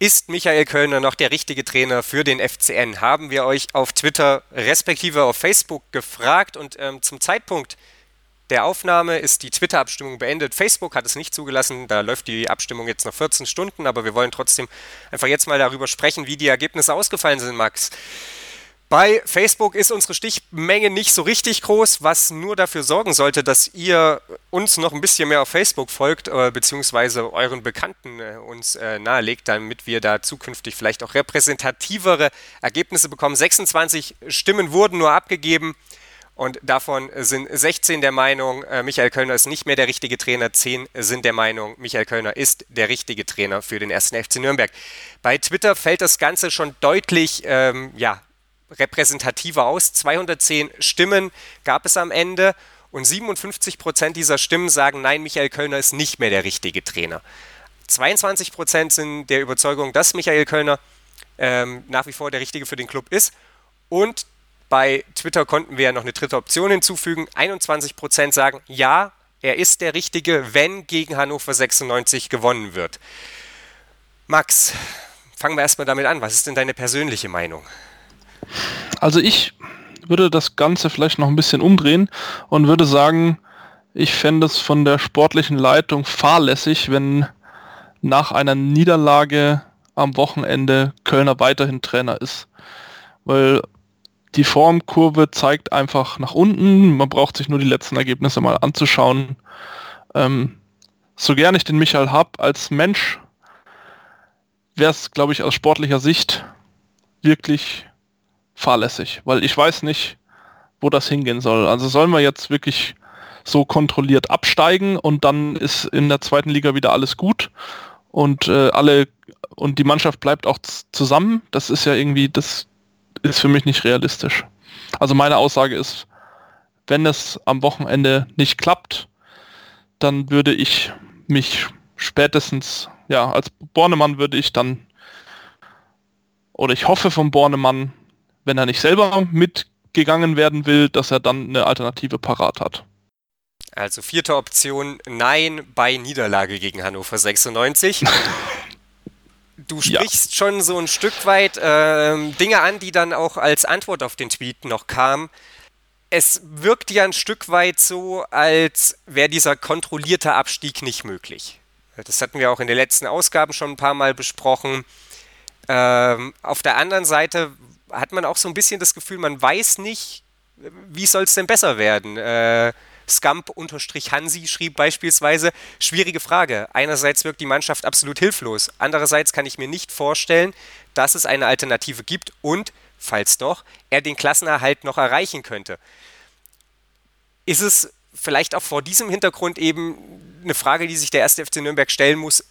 Ist Michael Kölner noch der richtige Trainer für den FCN? Haben wir euch auf Twitter respektive auf Facebook gefragt und ähm, zum Zeitpunkt der Aufnahme ist die Twitter-Abstimmung beendet. Facebook hat es nicht zugelassen, da läuft die Abstimmung jetzt noch 14 Stunden, aber wir wollen trotzdem einfach jetzt mal darüber sprechen, wie die Ergebnisse ausgefallen sind, Max. Bei Facebook ist unsere Stichmenge nicht so richtig groß, was nur dafür sorgen sollte, dass ihr uns noch ein bisschen mehr auf Facebook folgt, äh, beziehungsweise euren Bekannten äh, uns äh, nahelegt, damit wir da zukünftig vielleicht auch repräsentativere Ergebnisse bekommen. 26 Stimmen wurden nur abgegeben und davon sind 16 der Meinung, äh, Michael Kölner ist nicht mehr der richtige Trainer, 10 sind der Meinung, Michael Kölner ist der richtige Trainer für den ersten FC Nürnberg. Bei Twitter fällt das Ganze schon deutlich ähm, ja, repräsentativer aus. 210 Stimmen gab es am Ende Und 57 Prozent dieser Stimmen sagen, nein, Michael Kölner ist nicht mehr der richtige Trainer. 22 Prozent sind der Überzeugung, dass Michael Kölner ähm, nach wie vor der Richtige für den Club ist. Und bei Twitter konnten wir ja noch eine dritte Option hinzufügen. 21 Prozent sagen, ja, er ist der Richtige, wenn gegen Hannover 96 gewonnen wird. Max, fangen wir erstmal damit an. Was ist denn deine persönliche Meinung? Also ich würde das Ganze vielleicht noch ein bisschen umdrehen und würde sagen, ich fände es von der sportlichen Leitung fahrlässig, wenn nach einer Niederlage am Wochenende Kölner weiterhin Trainer ist. Weil die Formkurve zeigt einfach nach unten. Man braucht sich nur die letzten Ergebnisse mal anzuschauen. Ähm, so gern ich den Michael habe als Mensch, wäre es, glaube ich, aus sportlicher Sicht wirklich fahrlässig, weil ich weiß nicht, wo das hingehen soll. Also sollen wir jetzt wirklich so kontrolliert absteigen und dann ist in der zweiten Liga wieder alles gut und äh, alle und die Mannschaft bleibt auch zusammen. Das ist ja irgendwie, das ist für mich nicht realistisch. Also meine Aussage ist, wenn es am Wochenende nicht klappt, dann würde ich mich spätestens, ja, als Bornemann würde ich dann, oder ich hoffe vom Bornemann, wenn er nicht selber mitgegangen werden will, dass er dann eine Alternative parat hat. Also vierte Option, nein bei Niederlage gegen Hannover 96. [LAUGHS] du sprichst ja. schon so ein Stück weit äh, Dinge an, die dann auch als Antwort auf den Tweet noch kamen. Es wirkt ja ein Stück weit so, als wäre dieser kontrollierte Abstieg nicht möglich. Das hatten wir auch in den letzten Ausgaben schon ein paar Mal besprochen. Ähm, auf der anderen Seite hat man auch so ein bisschen das Gefühl, man weiß nicht, wie soll es denn besser werden. Äh, Scamp-Hansi schrieb beispielsweise, schwierige Frage. Einerseits wirkt die Mannschaft absolut hilflos. Andererseits kann ich mir nicht vorstellen, dass es eine Alternative gibt und, falls doch, er den Klassenerhalt noch erreichen könnte. Ist es vielleicht auch vor diesem Hintergrund eben eine Frage, die sich der erste FC Nürnberg stellen muss,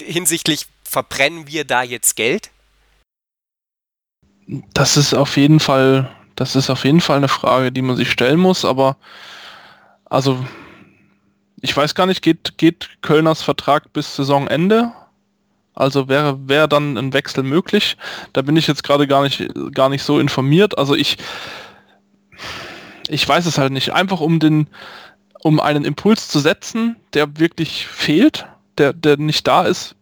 hinsichtlich, verbrennen wir da jetzt Geld? Das ist auf jeden Fall das ist auf jeden Fall eine Frage, die man sich stellen muss, aber also ich weiß gar nicht, geht, geht Kölners Vertrag bis Saisonende? Also wäre, wäre dann ein Wechsel möglich? Da bin ich jetzt gerade gar nicht, gar nicht so informiert. Also ich, ich weiß es halt nicht. Einfach um den, um einen Impuls zu setzen, der wirklich fehlt, der, der nicht da ist,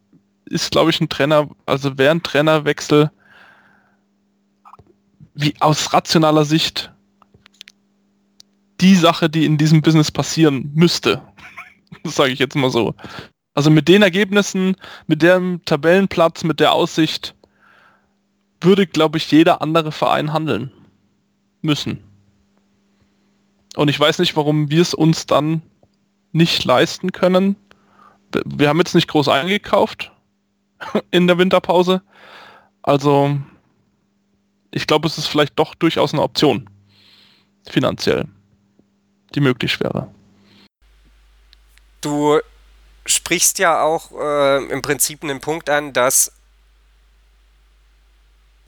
ist glaube ich ein Trainer, also wäre ein Trainerwechsel wie aus rationaler Sicht die Sache, die in diesem Business passieren müsste. [LAUGHS] Das sage ich jetzt mal so. Also mit den Ergebnissen, mit dem Tabellenplatz, mit der Aussicht, würde, glaube ich, jeder andere Verein handeln müssen. Und ich weiß nicht, warum wir es uns dann nicht leisten können. Wir haben jetzt nicht groß eingekauft [LAUGHS] in der Winterpause. Also ich glaube, es ist vielleicht doch durchaus eine Option. Finanziell. Die möglich wäre. Du sprichst ja auch äh, im Prinzip einen Punkt an, dass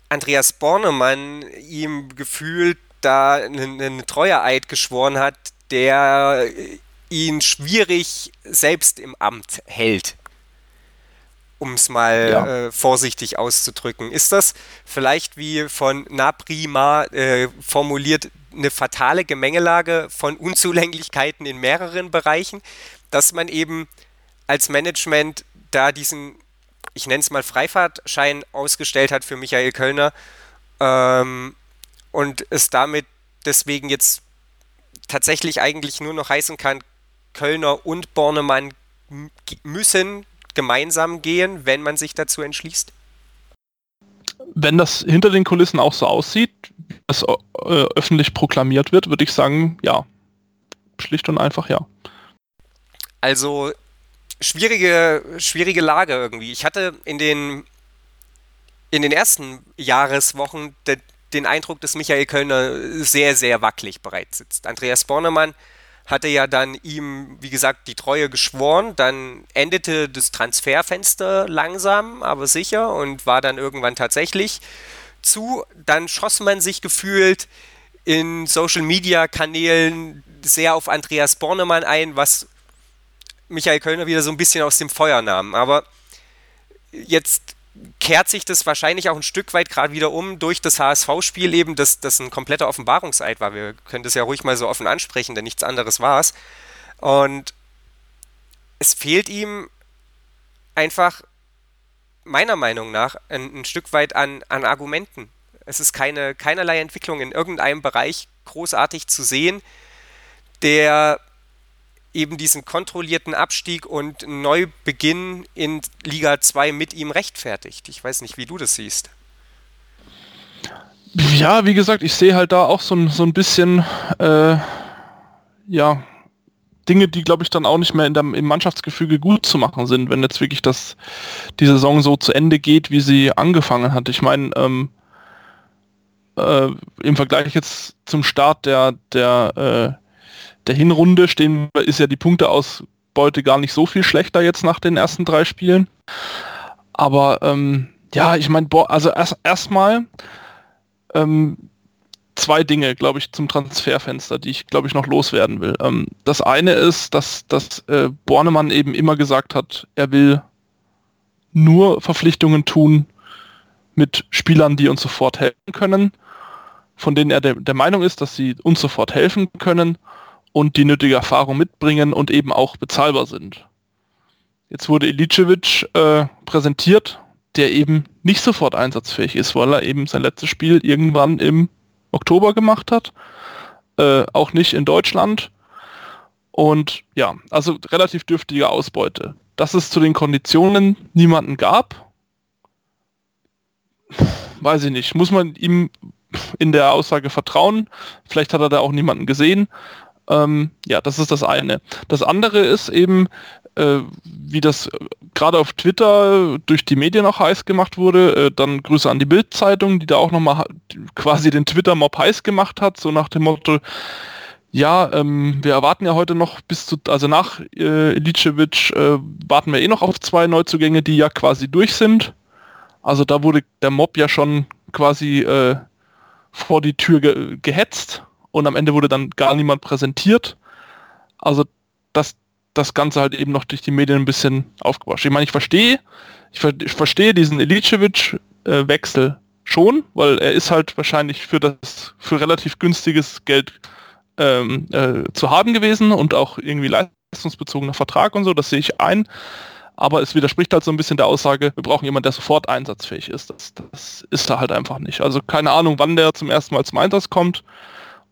Andreas Bornemann ihm gefühlt da einen, einen Treueeid geschworen hat, der ihn schwierig selbst im Amt hält um es mal ja. äh, vorsichtig auszudrücken. Ist das vielleicht wie von Naprima äh, formuliert eine fatale Gemengelage von Unzulänglichkeiten in mehreren Bereichen, dass man eben als Management da diesen, ich nenne es mal Freifahrtschein ausgestellt hat für Michael Kölner ähm, und es damit deswegen jetzt tatsächlich eigentlich nur noch heißen kann, Kölner und Bornemann müssen gemeinsam gehen, wenn man sich dazu entschließt? Wenn das hinter den Kulissen auch so aussieht, dass äh, öffentlich proklamiert wird, würde ich sagen, ja. Schlicht und einfach ja. Also schwierige, schwierige Lage irgendwie. Ich hatte in den, in den ersten Jahreswochen de, den Eindruck, dass Michael Kölner sehr, sehr wackelig bereit sitzt. Andreas Bornemann hatte ja dann ihm, wie gesagt, die Treue geschworen. Dann endete das Transferfenster langsam, aber sicher und war dann irgendwann tatsächlich zu. Dann schoss man sich gefühlt in Social-Media-Kanälen sehr auf Andreas Bornemann ein, was Michael Kölner wieder so ein bisschen aus dem Feuer nahm. Aber jetzt kehrt sich das wahrscheinlich auch ein Stück weit gerade wieder um durch das HSV-Spiel eben, dass das ein kompletter Offenbarungseid war. Wir können das ja ruhig mal so offen ansprechen, denn nichts anderes war es. Und es fehlt ihm einfach meiner Meinung nach ein, ein Stück weit an, an Argumenten. Es ist keine, keinerlei Entwicklung in irgendeinem Bereich großartig zu sehen, der eben diesen kontrollierten Abstieg und Neubeginn in Liga 2 mit ihm rechtfertigt. Ich weiß nicht, wie du das siehst. Ja, wie gesagt, ich sehe halt da auch so, so ein bisschen, äh, ja, Dinge, die, glaube ich, dann auch nicht mehr in der, im Mannschaftsgefüge gut zu machen sind, wenn jetzt wirklich das, die Saison so zu Ende geht, wie sie angefangen hat. Ich meine, ähm, äh, im Vergleich jetzt zum Start der, der, äh, der Hinrunde stehen, ist ja die Punkteausbeute gar nicht so viel schlechter jetzt nach den ersten drei Spielen. Aber ähm, ja, ich meine, also erst erstmal ähm, zwei Dinge, glaube ich, zum Transferfenster, die ich, glaube ich, noch loswerden will. Ähm, das eine ist, dass, dass äh, Bornemann eben immer gesagt hat, er will nur Verpflichtungen tun mit Spielern, die uns sofort helfen können, von denen er der, der Meinung ist, dass sie uns sofort helfen können und die nötige Erfahrung mitbringen und eben auch bezahlbar sind. Jetzt wurde Ilicevic äh, präsentiert, der eben nicht sofort einsatzfähig ist, weil er eben sein letztes Spiel irgendwann im Oktober gemacht hat, äh, auch nicht in Deutschland. Und ja, also relativ dürftige Ausbeute. Dass es zu den Konditionen niemanden gab, weiß ich nicht. Muss man ihm in der Aussage vertrauen? Vielleicht hat er da auch niemanden gesehen. Ähm, ja, das ist das eine. Das andere ist eben, äh, wie das gerade auf Twitter durch die Medien auch heiß gemacht wurde, äh, dann Grüße an die Bild-Zeitung, die da auch nochmal quasi den Twitter-Mob heiß gemacht hat, so nach dem Motto, ja, ähm, wir erwarten ja heute noch bis zu, also nach äh, Ilicevic äh, warten wir eh noch auf zwei Neuzugänge, die ja quasi durch sind. Also da wurde der Mob ja schon quasi äh, vor die Tür ge gehetzt und am Ende wurde dann gar niemand präsentiert. Also dass das Ganze halt eben noch durch die Medien ein bisschen aufgewaschen. Ich meine, ich verstehe, ich, ver ich verstehe diesen Ilicevic-Wechsel äh, schon, weil er ist halt wahrscheinlich für das für relativ günstiges Geld ähm, äh, zu haben gewesen und auch irgendwie leistungsbezogener Vertrag und so, das sehe ich ein. Aber es widerspricht halt so ein bisschen der Aussage, wir brauchen jemanden, der sofort einsatzfähig ist. Das, das ist da halt einfach nicht. Also keine Ahnung, wann der zum ersten Mal zum Einsatz kommt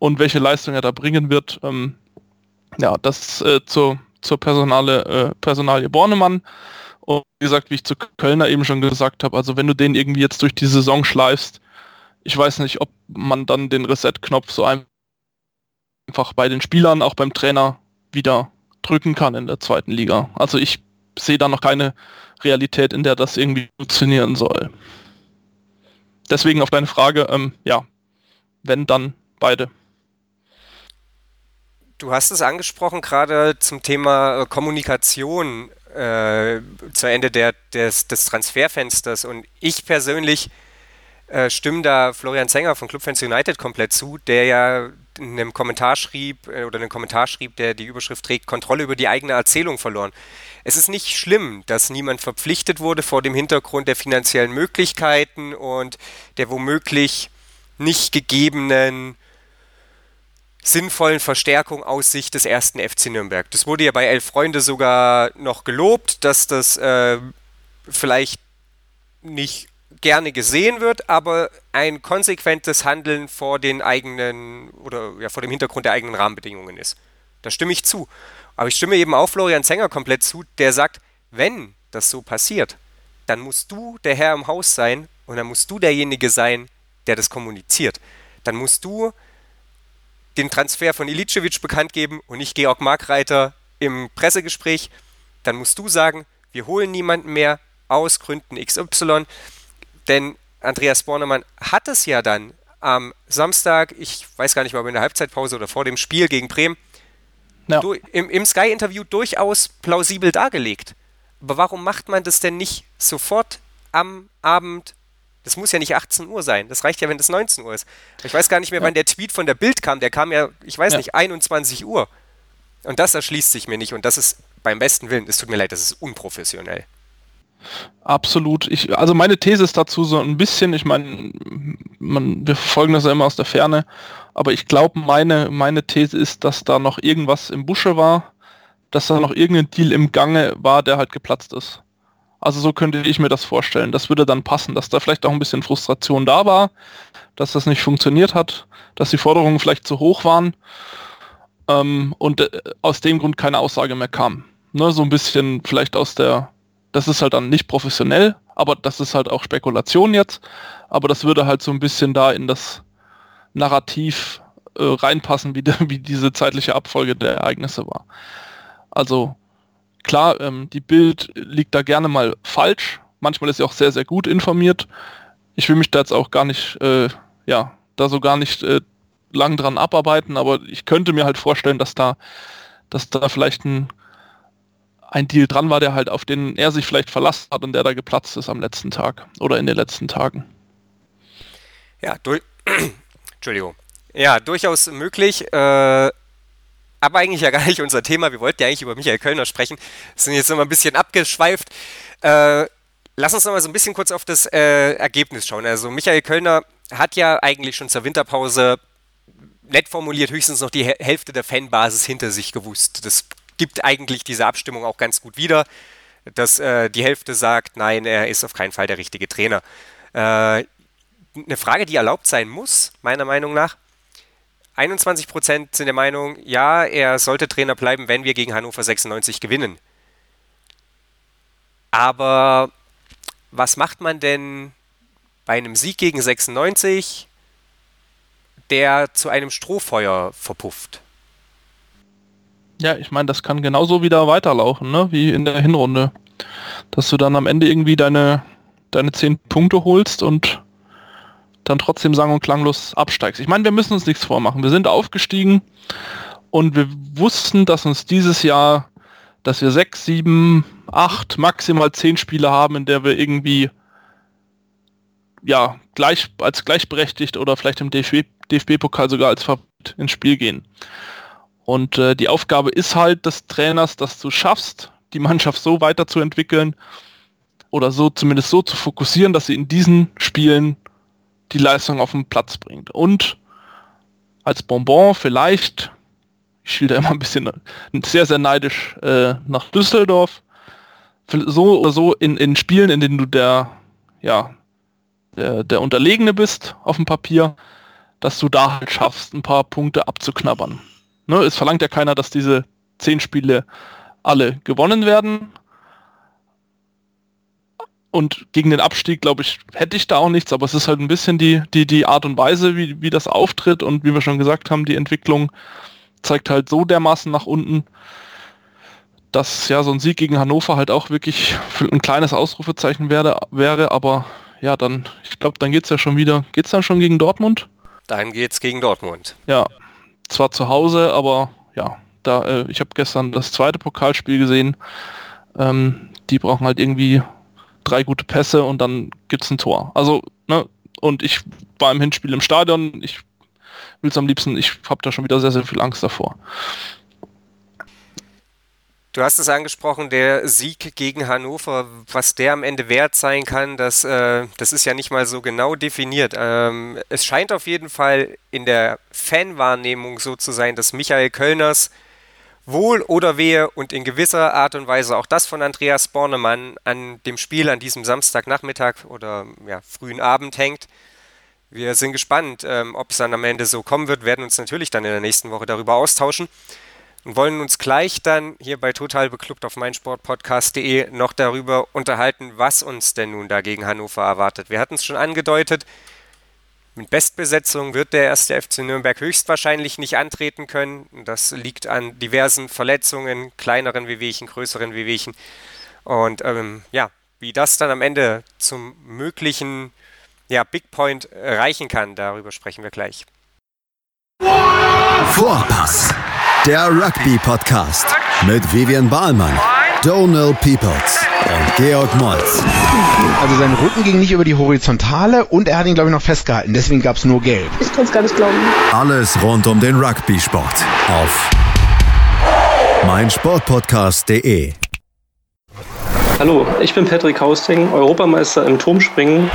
und welche Leistung er da bringen wird. Ähm, ja, das äh, zur, zur Personale, äh, Personalie Bornemann. Und wie gesagt, wie ich zu Kölner eben schon gesagt habe, also wenn du den irgendwie jetzt durch die Saison schleifst, ich weiß nicht, ob man dann den Reset-Knopf so einfach bei den Spielern, auch beim Trainer wieder drücken kann in der zweiten Liga. Also ich sehe da noch keine Realität, in der das irgendwie funktionieren soll. Deswegen auf deine Frage, ähm, ja, wenn dann beide. Du hast es angesprochen, gerade zum Thema äh, Kommunikation äh, zu Ende der, des, des, Transferfensters. Und ich persönlich äh, stimme da Florian Zenger von Clubfans United komplett zu, der ja in einem Kommentar schrieb, äh, oder einen Kommentar schrieb, der die Überschrift trägt, Kontrolle über die eigene Erzählung verloren. Es ist nicht schlimm, dass niemand verpflichtet wurde vor dem Hintergrund der finanziellen Möglichkeiten und der womöglich nicht gegebenen sinnvollen Verstärkung aus Sicht des ersten FC Nürnberg. Das wurde ja bei Elf Freunde sogar noch gelobt, dass das äh, vielleicht nicht gerne gesehen wird, aber ein konsequentes Handeln vor den eigenen oder ja, vor dem Hintergrund der eigenen Rahmenbedingungen ist. Da stimme ich zu. Aber ich stimme eben auch Florian Zenger komplett zu, der sagt, wenn das so passiert, dann musst du der Herr im Haus sein und dann musst du derjenige sein, der das kommuniziert. Dann musst du den Transfer von Ilicevic bekannt geben und nicht Georg Markreiter im Pressegespräch, dann musst du sagen, wir holen niemanden mehr aus Gründen XY, denn Andreas Bornemann hat es ja dann am Samstag, ich weiß gar nicht mal, ob in der Halbzeitpause oder vor dem Spiel gegen Bremen, ja. im, im Sky-Interview durchaus plausibel dargelegt. Aber warum macht man das denn nicht sofort am Abend Das muss ja nicht 18 Uhr sein. Das reicht ja, wenn das 19 Uhr ist. Ich weiß gar nicht mehr, wann der Tweet von der Bild kam. Der kam ja, ich weiß Ja. nicht, 21 Uhr. Und das erschließt sich mir nicht. Und das ist beim besten Willen, es tut mir leid, das ist unprofessionell. Absolut. Ich, also meine These ist dazu so ein bisschen, ich meine, man, wir verfolgen das ja immer aus der Ferne, aber ich glaube, meine, meine These ist, dass da noch irgendwas im Busche war, dass da noch irgendein Deal im Gange war, der halt geplatzt ist. Also so könnte ich mir das vorstellen. Das würde dann passen, dass da vielleicht auch ein bisschen Frustration da war, dass das nicht funktioniert hat, dass die Forderungen vielleicht zu hoch waren ähm, und äh, aus dem Grund keine Aussage mehr kam. Ne, so ein bisschen vielleicht aus der, das ist halt dann nicht professionell, aber das ist halt auch Spekulation jetzt, aber das würde halt so ein bisschen da in das Narrativ äh, reinpassen, wie, de, [LAUGHS] wie diese zeitliche Abfolge der Ereignisse war. Also klar, ähm, die Bild liegt da gerne mal falsch, manchmal ist sie auch sehr, sehr gut informiert. Ich will mich da jetzt auch gar nicht, äh, ja, da so gar nicht äh, lang dran abarbeiten, aber ich könnte mir halt vorstellen, dass da, dass da vielleicht ein, ein Deal dran war, der halt auf den er sich vielleicht verlassen hat und der da geplatzt ist am letzten Tag oder in den letzten Tagen. Ja, durch, [CLEARS THROAT] Entschuldigung. Ja, durchaus möglich. Äh, aber eigentlich ja gar nicht unser Thema. Wir wollten ja eigentlich über Michael Kölner sprechen. Sind jetzt immer ein bisschen abgeschweift. Äh, lass uns noch mal so ein bisschen kurz auf das äh, Ergebnis schauen. Also Michael Kölner hat ja eigentlich schon zur Winterpause nett formuliert höchstens noch die Hä- Hälfte der Fanbasis hinter sich gewusst. Das gibt eigentlich diese Abstimmung auch ganz gut wieder, dass äh, die Hälfte sagt, nein, er ist auf keinen Fall der richtige Trainer. Äh, eine Frage, die erlaubt sein muss, meiner Meinung nach. 21% sind der Meinung, ja, er sollte Trainer bleiben, wenn wir gegen Hannover 96 gewinnen. Aber was macht man denn bei einem Sieg gegen 96, der zu einem Strohfeuer verpufft? Ja, ich meine, das kann genauso wieder weiterlaufen, ne? wie in der Hinrunde. Dass du dann am Ende irgendwie deine, deine 10 Punkte holst und dann trotzdem sang- und klanglos absteigst. Ich meine, wir müssen uns nichts vormachen. Wir sind aufgestiegen und wir wussten, dass uns dieses Jahr, dass wir 6, 7, 8, maximal 10 Spiele haben, in der wir irgendwie ja, gleich, als gleichberechtigt oder vielleicht im DFB DFB-Pokal sogar als Favorit ins Spiel gehen. Und äh, die Aufgabe ist halt des Trainers, dass du schaffst, die Mannschaft so weiterzuentwickeln oder so zumindest so zu fokussieren, dass sie in diesen Spielen die Leistung auf den Platz bringt. Und als Bonbon vielleicht, ich schiel da immer ein bisschen sehr, sehr neidisch äh, nach Düsseldorf, so oder so in, in Spielen, in denen du der, ja, der, der Unterlegene bist auf dem Papier, dass du da halt schaffst, ein paar Punkte abzuknabbern. Ne, es verlangt ja keiner, dass diese zehn Spiele alle gewonnen werden. Und gegen den Abstieg, glaube ich, hätte ich da auch nichts, aber es ist halt ein bisschen die, die, die Art und Weise, wie, wie das auftritt und wie wir schon gesagt haben, die Entwicklung zeigt halt so dermaßen nach unten, dass ja so ein Sieg gegen Hannover halt auch wirklich ein kleines Ausrufezeichen wäre, wäre aber ja, dann, ich glaube, dann geht es ja schon wieder, geht es dann schon gegen Dortmund? Dann geht's gegen Dortmund. Ja, zwar zu Hause, aber ja, da, äh, ich habe gestern das zweite Pokalspiel gesehen. Ähm, die brauchen halt irgendwie drei gute Pässe und dann gibt's ein Tor. Also, ne, und ich war im Hinspiel im Stadion, ich will es am liebsten, ich habe da schon wieder sehr, sehr viel Angst davor. Du hast es angesprochen, der Sieg gegen Hannover, was der am Ende wert sein kann, das, äh, das ist ja nicht mal so genau definiert. Ähm, es scheint auf jeden Fall in der Fanwahrnehmung so zu sein, dass Michael Kölners Wohl oder Wehe und in gewisser Art und Weise auch das von Andreas Bornemann an dem Spiel an diesem Samstagnachmittag oder ja, frühen Abend hängt. Wir sind gespannt, ähm, ob es dann am Ende so kommen wird, werden uns natürlich dann in der nächsten Woche darüber austauschen und wollen uns gleich dann hier bei Total Beklubbt auf meinsportpodcast.de noch darüber unterhalten, was uns denn nun da gegen Hannover erwartet. Wir hatten es schon angedeutet, mit Bestbesetzung wird der erste FC Nürnberg höchstwahrscheinlich nicht antreten können. Das liegt an diversen Verletzungen, kleineren Wehwehchen, größeren Wehwehchen. Und ähm, ja, wie das dann am Ende zum möglichen ja, Big Point reichen kann, darüber sprechen wir gleich. Vorpass, der Rugby-Podcast mit Vivian Bahlmann, Donald Peoples und Georg Moltz Also sein Rücken ging nicht über die Horizontale und er hat ihn, glaube ich, noch festgehalten. Deswegen gab es nur Gelb. Ich kann es gar nicht glauben. Alles rund um den Rugby-Sport auf meinsportpodcast.de. Hallo, ich bin Patrick Hausting, Europameister im Turmspringen.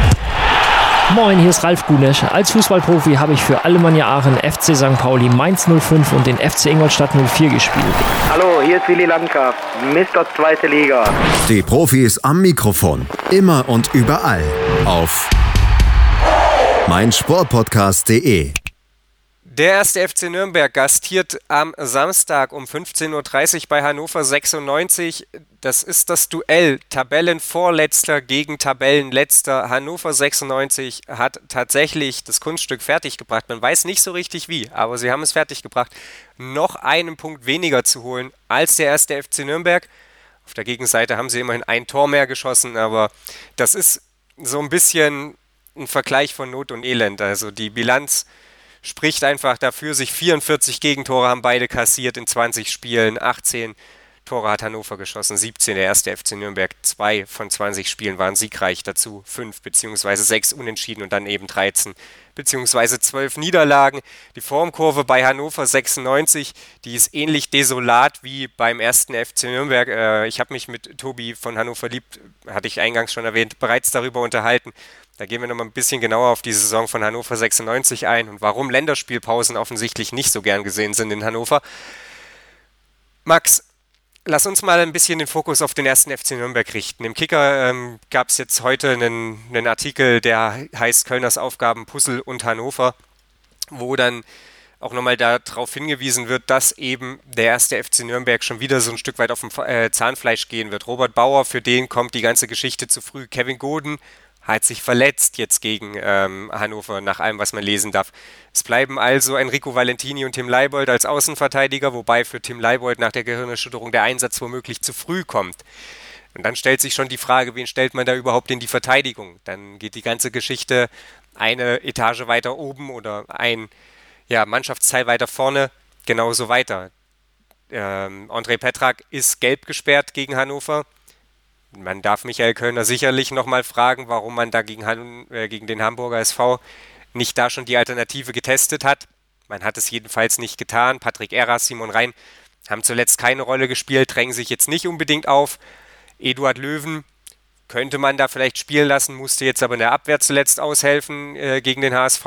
Moin, hier ist Ralf Gunesch. Als Fußballprofi habe ich für Alemannia Aachen, FC St. Pauli, Mainz 05 und den FC Ingolstadt 04 gespielt. Hallo, hier ist Willi Landgraf, Mr. Zweite Liga. Die Profis am Mikrofon, immer und überall auf meinsportpodcast.de. Der erste FC Nürnberg gastiert am Samstag um 15.30 Uhr bei Hannover 96. Das ist das Duell Tabellenvorletzter gegen Tabellenletzter. Hannover 96 hat tatsächlich das Kunststück fertiggebracht. Man weiß nicht so richtig wie, aber sie haben es fertiggebracht, noch einen Punkt weniger zu holen als der erste FC Nürnberg. Auf der Gegenseite haben sie immerhin ein Tor mehr geschossen, aber das ist so ein bisschen ein Vergleich von Not und Elend. Also die Bilanz spricht einfach dafür, sich 44 Gegentore haben beide kassiert in 20 Spielen, 18 Tore hat Hannover geschossen, 17 der erste FC Nürnberg, zwei von 20 Spielen waren siegreich, dazu 5 bzw. 6 Unentschieden und dann eben 13 bzw. 12 Niederlagen. Die Formkurve bei Hannover 96, die ist ähnlich desolat wie beim ersten FC Nürnberg. Äh, ich habe mich mit Tobi von Hannover liebt, hatte ich eingangs schon erwähnt, bereits darüber unterhalten. Da gehen wir nochmal ein bisschen genauer auf die Saison von Hannover 96 ein und warum Länderspielpausen offensichtlich nicht so gern gesehen sind in Hannover. Max, lass uns mal ein bisschen den Fokus auf den ersten FC Nürnberg richten. Im Kicker ähm, gab es jetzt heute einen, einen, Artikel, der heißt Kölners Aufgaben Puzzle und Hannover, wo dann auch nochmal darauf hingewiesen wird, dass eben der erste FC Nürnberg schon wieder so ein Stück weit auf dem äh, Zahnfleisch gehen wird. Robert Bauer, für den kommt die ganze Geschichte zu früh. Kevin Goden hat sich verletzt jetzt gegen ähm, Hannover, nach allem, was man lesen darf. Es bleiben also Enrico Valentini und Tim Leibold als Außenverteidiger, wobei für Tim Leibold nach der Gehirnerschütterung der Einsatz womöglich zu früh kommt. Und dann stellt sich schon die Frage, wen stellt man da überhaupt in die Verteidigung? Dann geht die ganze Geschichte eine Etage weiter oben oder ein ja, Mannschaftsteil weiter vorne genauso weiter. Ähm, André Petrak ist gelb gesperrt gegen Hannover man darf Michael Kölner sicherlich nochmal fragen, warum man da gegen, Han äh, gegen den Hamburger SV nicht da schon die Alternative getestet hat. Man hat es jedenfalls nicht getan. Patrick Eras, Simon Rhein haben zuletzt keine Rolle gespielt, drängen sich jetzt nicht unbedingt auf. Eduard Löwen könnte man da vielleicht spielen lassen, musste jetzt aber in der Abwehr zuletzt aushelfen äh, gegen den HSV.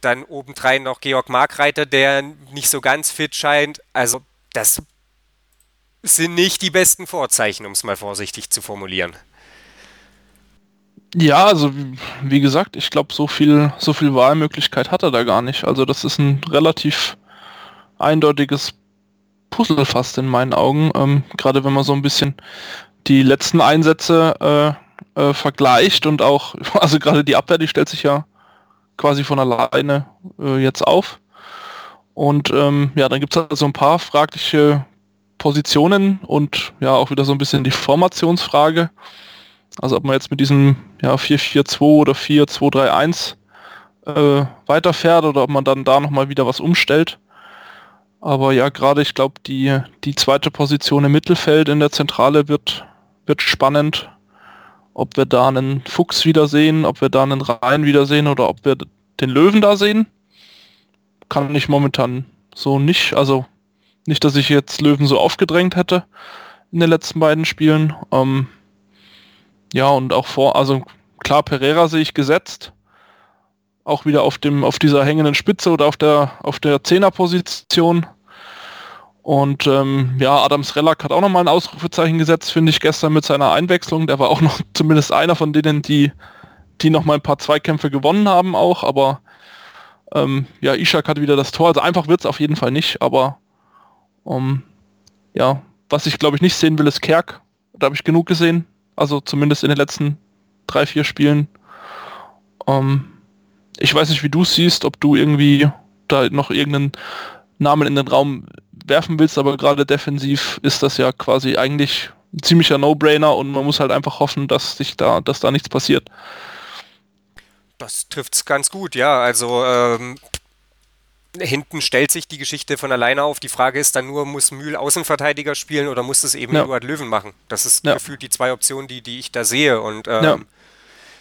Dann obendrein noch Georg Markreiter, der nicht so ganz fit scheint. Also das sind nicht die besten Vorzeichen, um es mal vorsichtig zu formulieren. Ja, also wie gesagt, ich glaube, so viel, so viel Wahlmöglichkeit hat er da gar nicht. Also das ist ein relativ eindeutiges Puzzle fast in meinen Augen. Ähm, Gerade wenn man so ein bisschen die letzten Einsätze äh, äh, vergleicht und auch, [LAUGHS] also gerade die Abwehr, die stellt sich ja quasi von alleine äh, jetzt auf. Und ähm, ja, dann gibt es halt so ein paar fragliche Positionen und ja auch wieder so ein bisschen die Formationsfrage. Also ob man jetzt mit diesem ja, 4-4-2 oder 4-2-3-1 äh, weiterfährt oder ob man dann da nochmal wieder was umstellt. Aber ja, gerade ich glaube, die, die zweite Position im Mittelfeld in der Zentrale wird, wird spannend. Ob wir da einen Fuchs wiedersehen, ob wir da einen Rhein wiedersehen oder ob wir den Löwen da sehen, kann ich momentan so nicht. Also nicht, dass ich jetzt Löwen so aufgedrängt hätte in den letzten beiden Spielen. Ähm, ja, und auch vor, also klar, Pereira sehe ich gesetzt. Auch wieder auf dem, auf dieser hängenden Spitze oder auf der, auf der Zehnerposition. Und ähm, ja, Adams Rellack hat auch nochmal ein Ausrufezeichen gesetzt, finde ich, gestern mit seiner Einwechslung. Der war auch [LAUGHS] noch zumindest einer von denen, die, die noch mal ein paar Zweikämpfe gewonnen haben auch. Aber ähm, ja, Ishak hat wieder das Tor. Also einfach wird es auf jeden Fall nicht, aber um, ja, was ich glaube ich nicht sehen will, ist Kerk. Da habe ich genug gesehen. Also zumindest in den letzten drei, vier Spielen. Um, ich weiß nicht, wie du siehst, ob du irgendwie da noch irgendeinen Namen in den Raum werfen willst, aber gerade defensiv ist das ja quasi eigentlich ein ziemlicher No-Brainer und man muss halt einfach hoffen, dass sich da, dass da nichts passiert. Das trifft es ganz gut, ja. Also ähm, hinten stellt sich die Geschichte von alleine auf. Die Frage ist dann nur, muss Mühl Außenverteidiger spielen oder muss das eben ja. Eduard Löwen machen? Das ist ja. gefühlt die zwei Optionen, die, die ich da sehe. Und ähm, ja.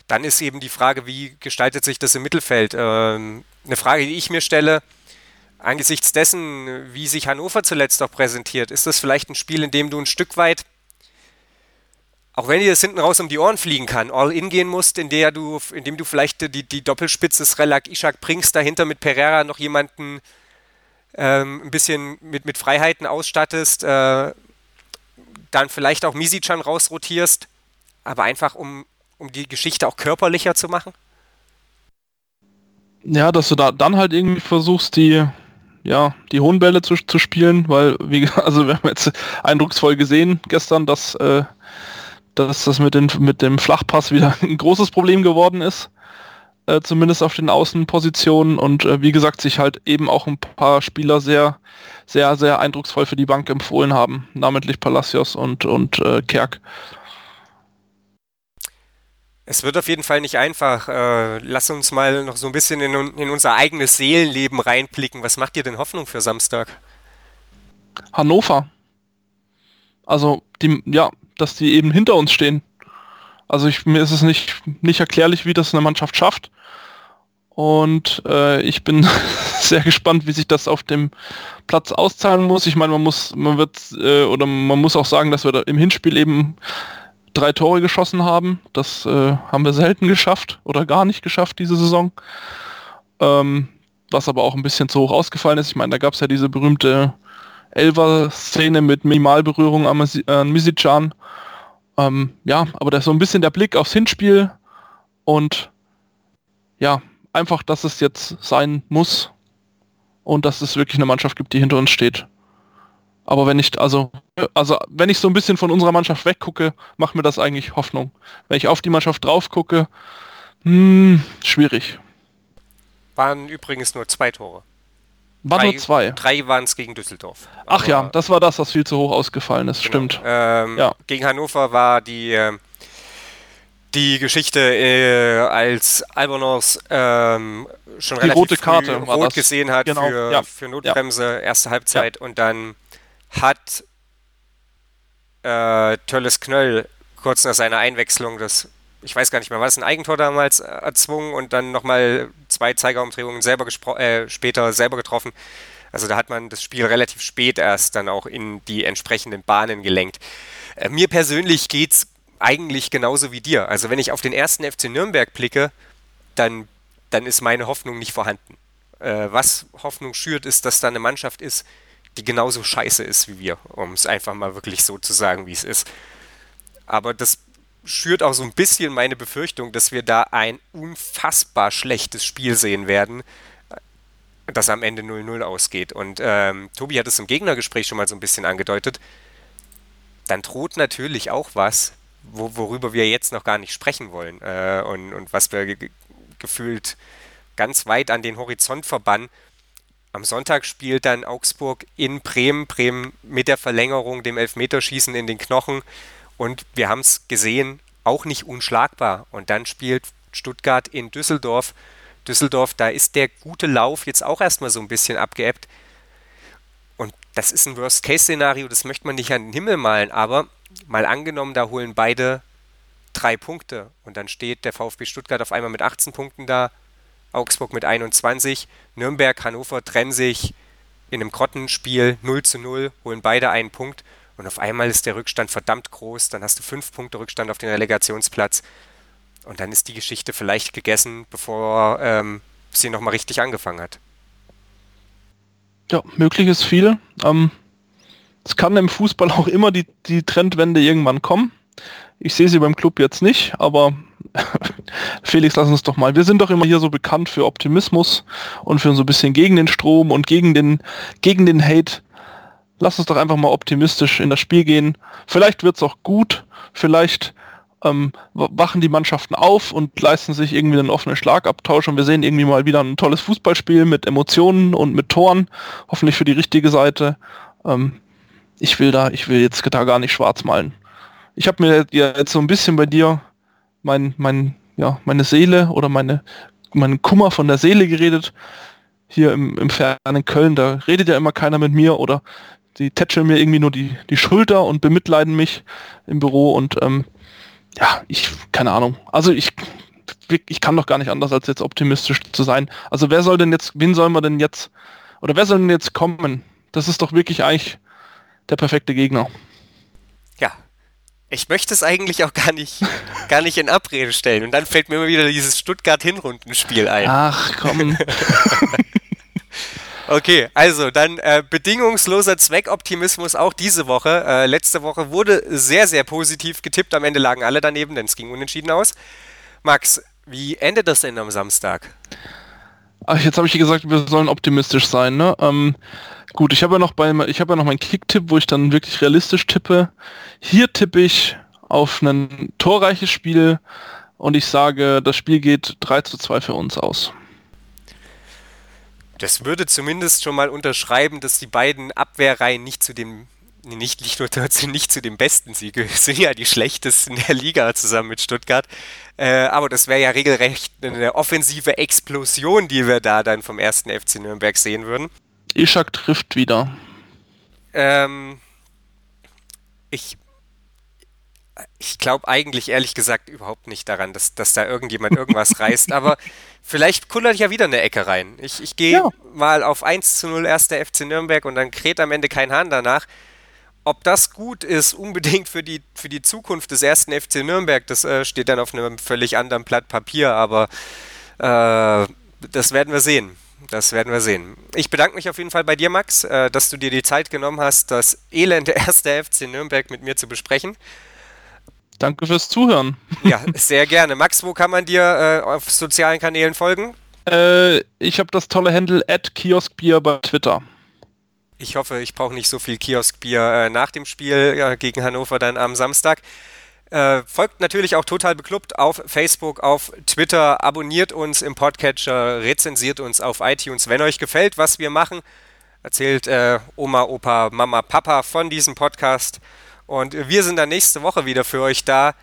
dann ist eben die Frage, wie gestaltet sich das im Mittelfeld? Ähm, eine Frage, die ich mir stelle, angesichts dessen, wie sich Hannover zuletzt auch präsentiert, ist das vielleicht ein Spiel, in dem du ein Stück weit auch wenn dir das hinten raus um die Ohren fliegen kann, all in gehen musst, in der du, indem du vielleicht die, die Doppelspitze Srelak Ishak bringst, dahinter mit Pereira noch jemanden ähm, ein bisschen mit, mit Freiheiten ausstattest, äh, dann vielleicht auch Misichan rausrotierst, aber einfach um, um die Geschichte auch körperlicher zu machen? Ja, dass du da dann halt irgendwie versuchst, die, ja, die hohen Bälle zu, zu spielen, weil, wie, [LAUGHS] also wir haben jetzt eindrucksvoll gesehen gestern, dass äh, dass das mit, den, mit dem Flachpass wieder [LAUGHS] ein großes Problem geworden ist. Äh, zumindest auf den Außenpositionen und äh, wie gesagt sich halt eben auch ein paar Spieler sehr, sehr, sehr eindrucksvoll für die Bank empfohlen haben, namentlich Palacios und, und äh, Kerk. Es wird auf jeden Fall nicht einfach. Äh, lass uns mal noch so ein bisschen in, in unser eigenes Seelenleben reinblicken. Was macht dir denn Hoffnung für Samstag? Hannover. Also, die, ja, dass die eben hinter uns stehen. Also ich, mir ist es nicht, nicht erklärlich, wie das eine Mannschaft schafft. Und äh, ich bin [LAUGHS] sehr gespannt, wie sich das auf dem Platz auszahlen muss. Ich meine, man muss, man wird äh, oder man muss auch sagen, dass wir da im Hinspiel eben drei Tore geschossen haben. Das äh, haben wir selten geschafft oder gar nicht geschafft diese Saison. Ähm, was aber auch ein bisschen zu hoch ausgefallen ist. Ich meine, da gab es ja diese berühmte Elver-Szene mit Minimalberührung an, an Misicjan. Ähm, ja, aber das ist so ein bisschen der Blick aufs Hinspiel und ja, einfach, dass es jetzt sein muss und dass es wirklich eine Mannschaft gibt, die hinter uns steht. Aber wenn ich, also, also wenn ich so ein bisschen von unserer Mannschaft weggucke, macht mir das eigentlich Hoffnung. Wenn ich auf die Mannschaft drauf gucke, hm, schwierig. Waren übrigens nur zwei Tore. War nur zwei. Drei waren es gegen Düsseldorf. Ach ja, das war das, was viel zu hoch ausgefallen ist, genau. stimmt. Ähm, ja. Gegen Hannover war die, äh, die Geschichte, äh, als Albonos ähm, schon die relativ rote Karte rot gesehen hat genau. für, ja. für Notbremse, ja. erste Halbzeit und dann hat äh, Tölles Knöll kurz nach seiner Einwechslung das ich weiß gar nicht mehr, war es ein Eigentor damals äh, erzwungen und dann nochmal zwei Zeigerumdrehungen selber äh, später selber getroffen. Also da hat man das Spiel relativ spät erst dann auch in die entsprechenden Bahnen gelenkt. Äh, mir persönlich geht es eigentlich genauso wie dir. Also wenn ich auf den ersten FC Nürnberg blicke, dann, dann ist meine Hoffnung nicht vorhanden. Äh, was Hoffnung schürt, ist, dass da eine Mannschaft ist, die genauso scheiße ist wie wir, um es einfach mal wirklich so zu sagen, wie es ist. Aber das schürt auch so ein bisschen meine Befürchtung, dass wir da ein unfassbar schlechtes Spiel sehen werden, das am Ende 0-0 ausgeht. Und ähm, Tobi hat es im Gegnergespräch schon mal so ein bisschen angedeutet. Dann droht natürlich auch was, wo, worüber wir jetzt noch gar nicht sprechen wollen äh, und, und was wir ge gefühlt ganz weit an den Horizont verbannen. Am Sonntag spielt dann Augsburg in Bremen, Bremen mit der Verlängerung, dem Elfmeterschießen in den Knochen. Und wir haben es gesehen, auch nicht unschlagbar. Und dann spielt Stuttgart in Düsseldorf. Düsseldorf, da ist der gute Lauf jetzt auch erstmal so ein bisschen abgeebbt. Und das ist ein Worst-Case-Szenario, das möchte man nicht an den Himmel malen, aber mal angenommen, da holen beide drei Punkte und dann steht der VfB Stuttgart auf einmal mit 18 Punkten da, Augsburg mit 21, Nürnberg, Hannover trennen sich in einem Grottenspiel 0 zu 0, holen beide einen Punkt und auf einmal ist der Rückstand verdammt groß, dann hast du fünf Punkte Rückstand auf den Relegationsplatz und dann ist die Geschichte vielleicht gegessen, bevor ähm, sie nochmal richtig angefangen hat. Ja, möglich ist viel. Ähm, es kann im Fußball [LAUGHS] auch immer die, die Trendwende irgendwann kommen. Ich sehe sie beim Club jetzt nicht, aber [LAUGHS] Felix, lass uns doch mal. Wir sind doch immer hier so bekannt für Optimismus und für so ein bisschen gegen den Strom und gegen den, gegen den Hate lass uns doch einfach mal optimistisch in das Spiel gehen. Vielleicht wird es auch gut, vielleicht ähm, wachen die Mannschaften auf und leisten sich irgendwie einen offenen Schlagabtausch und wir sehen irgendwie mal wieder ein tolles Fußballspiel mit Emotionen und mit Toren, hoffentlich für die richtige Seite. Ähm, ich will da, ich will jetzt da gar nicht schwarz malen. Ich habe mir jetzt so ein bisschen bei dir mein, mein, ja, meine Seele oder meine, meinen Kummer von der Seele geredet. hier im, im fernen Köln, da redet ja immer keiner mit mir oder die tätscheln mir irgendwie nur die, die Schulter und bemitleiden mich im Büro und ähm, ja, ich, keine Ahnung. Also ich, ich kann doch gar nicht anders, als jetzt optimistisch zu sein. Also wer soll denn jetzt, wen sollen wir denn jetzt, oder wer soll denn jetzt kommen? Das ist doch wirklich eigentlich der perfekte Gegner. Ja, ich möchte es eigentlich auch gar nicht, gar nicht in Abrede stellen. Und dann fällt mir immer wieder dieses Stuttgart-Hinrundenspiel ein. Ach, komm. [LAUGHS] okay, also dann äh, bedingungsloser Zweckoptimismus auch diese Woche. Äh, letzte Woche wurde sehr, sehr positiv getippt. Am Ende lagen alle daneben, denn es ging unentschieden aus. Max, wie endet das denn am Samstag? Ach, jetzt habe ich gesagt, wir sollen optimistisch sein, ne? Ähm, Gut, ich habe ja noch beim, ich habe ja noch meinen Kick-Tipp, wo ich dann wirklich realistisch tippe. Hier tippe ich auf ein torreiches Spiel und ich sage, das Spiel geht 3 zu 2 für uns aus. Das würde zumindest schon mal unterschreiben, dass die beiden Abwehrreihen nicht zu dem nicht, nicht nur nicht zu den besten sie [LAUGHS] sind ja die schlechtesten der Liga zusammen mit Stuttgart. Äh, aber das wäre ja regelrecht eine offensive Explosion, die wir da dann vom ersten FC Nürnberg sehen würden. Ishak trifft wieder. Ähm, ich ich glaube eigentlich ehrlich gesagt überhaupt nicht daran, dass, dass da irgendjemand irgendwas reißt, aber [LAUGHS] vielleicht kullert ja wieder eine Ecke rein. Ich, ich gehe ja. mal auf 1 zu 0 erster FC Nürnberg und dann kräht am Ende kein Hahn danach. Ob das gut ist, unbedingt für die, für die Zukunft des ersten FC Nürnberg, das äh, steht dann auf einem völlig anderen Blatt Papier, aber äh, das werden wir sehen. Das werden wir sehen. Ich bedanke mich auf jeden Fall bei dir, Max, äh, dass du dir die Zeit genommen hast, das elende erste FC Nürnberg mit mir zu besprechen. Danke fürs Zuhören. Ja, sehr gerne. Max, wo kann man dir äh, auf sozialen Kanälen folgen? Äh, ich habe das tolle Handle at Kioskbier bei Twitter. Ich hoffe, ich brauche nicht so viel Kioskbier äh, nach dem Spiel gegen Hannover dann am Samstag. Äh, folgt natürlich auch total beklubbt auf Facebook, auf Twitter, abonniert uns im Podcatcher, rezensiert uns auf iTunes. Wenn euch gefällt, was wir machen, erzählt äh, Oma, Opa, Mama, Papa von diesem Podcast. Und wir sind dann nächste Woche wieder für euch da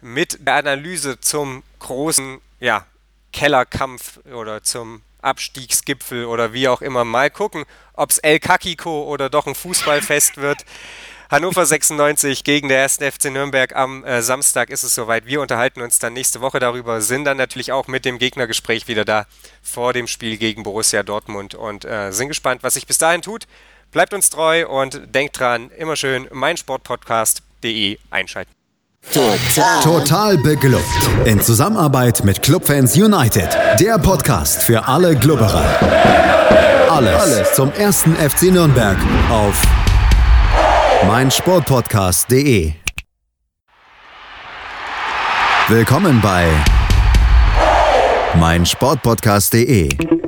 mit der Analyse zum großen ja, Kellerkampf oder zum Abstiegsgipfel oder wie auch immer. Mal gucken, ob es El Kakiko oder doch ein Fußballfest [LAUGHS] wird. Hannover 96 gegen der 1. FC Nürnberg am äh, Samstag ist es soweit. Wir unterhalten uns dann nächste Woche darüber, sind dann natürlich auch mit dem Gegnergespräch wieder da vor dem Spiel gegen Borussia Dortmund und äh, sind gespannt, was sich bis dahin tut. Bleibt uns treu und denkt dran, immer schön meinsportpodcast.de einschalten. Total. Total beglückt. In Zusammenarbeit mit Clubfans United. Der Podcast für alle Glubberer. Alles, Alles zum ersten FC Nürnberg auf meinsportpodcast.de. Willkommen bei meinsportpodcast.de.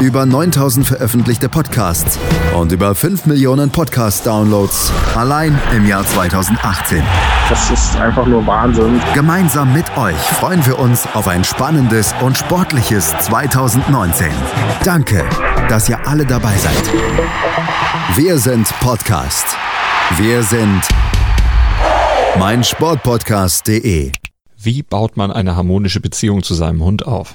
über 9000 veröffentlichte Podcasts und über 5 Millionen Podcast-Downloads allein im Jahr 2018. Das ist einfach nur Wahnsinn. Gemeinsam mit euch freuen wir uns auf ein spannendes und sportliches 2019. Danke, dass ihr alle dabei seid. Wir sind Podcast. Wir sind meinsportpodcast.de. Wie baut man eine harmonische Beziehung zu seinem Hund auf?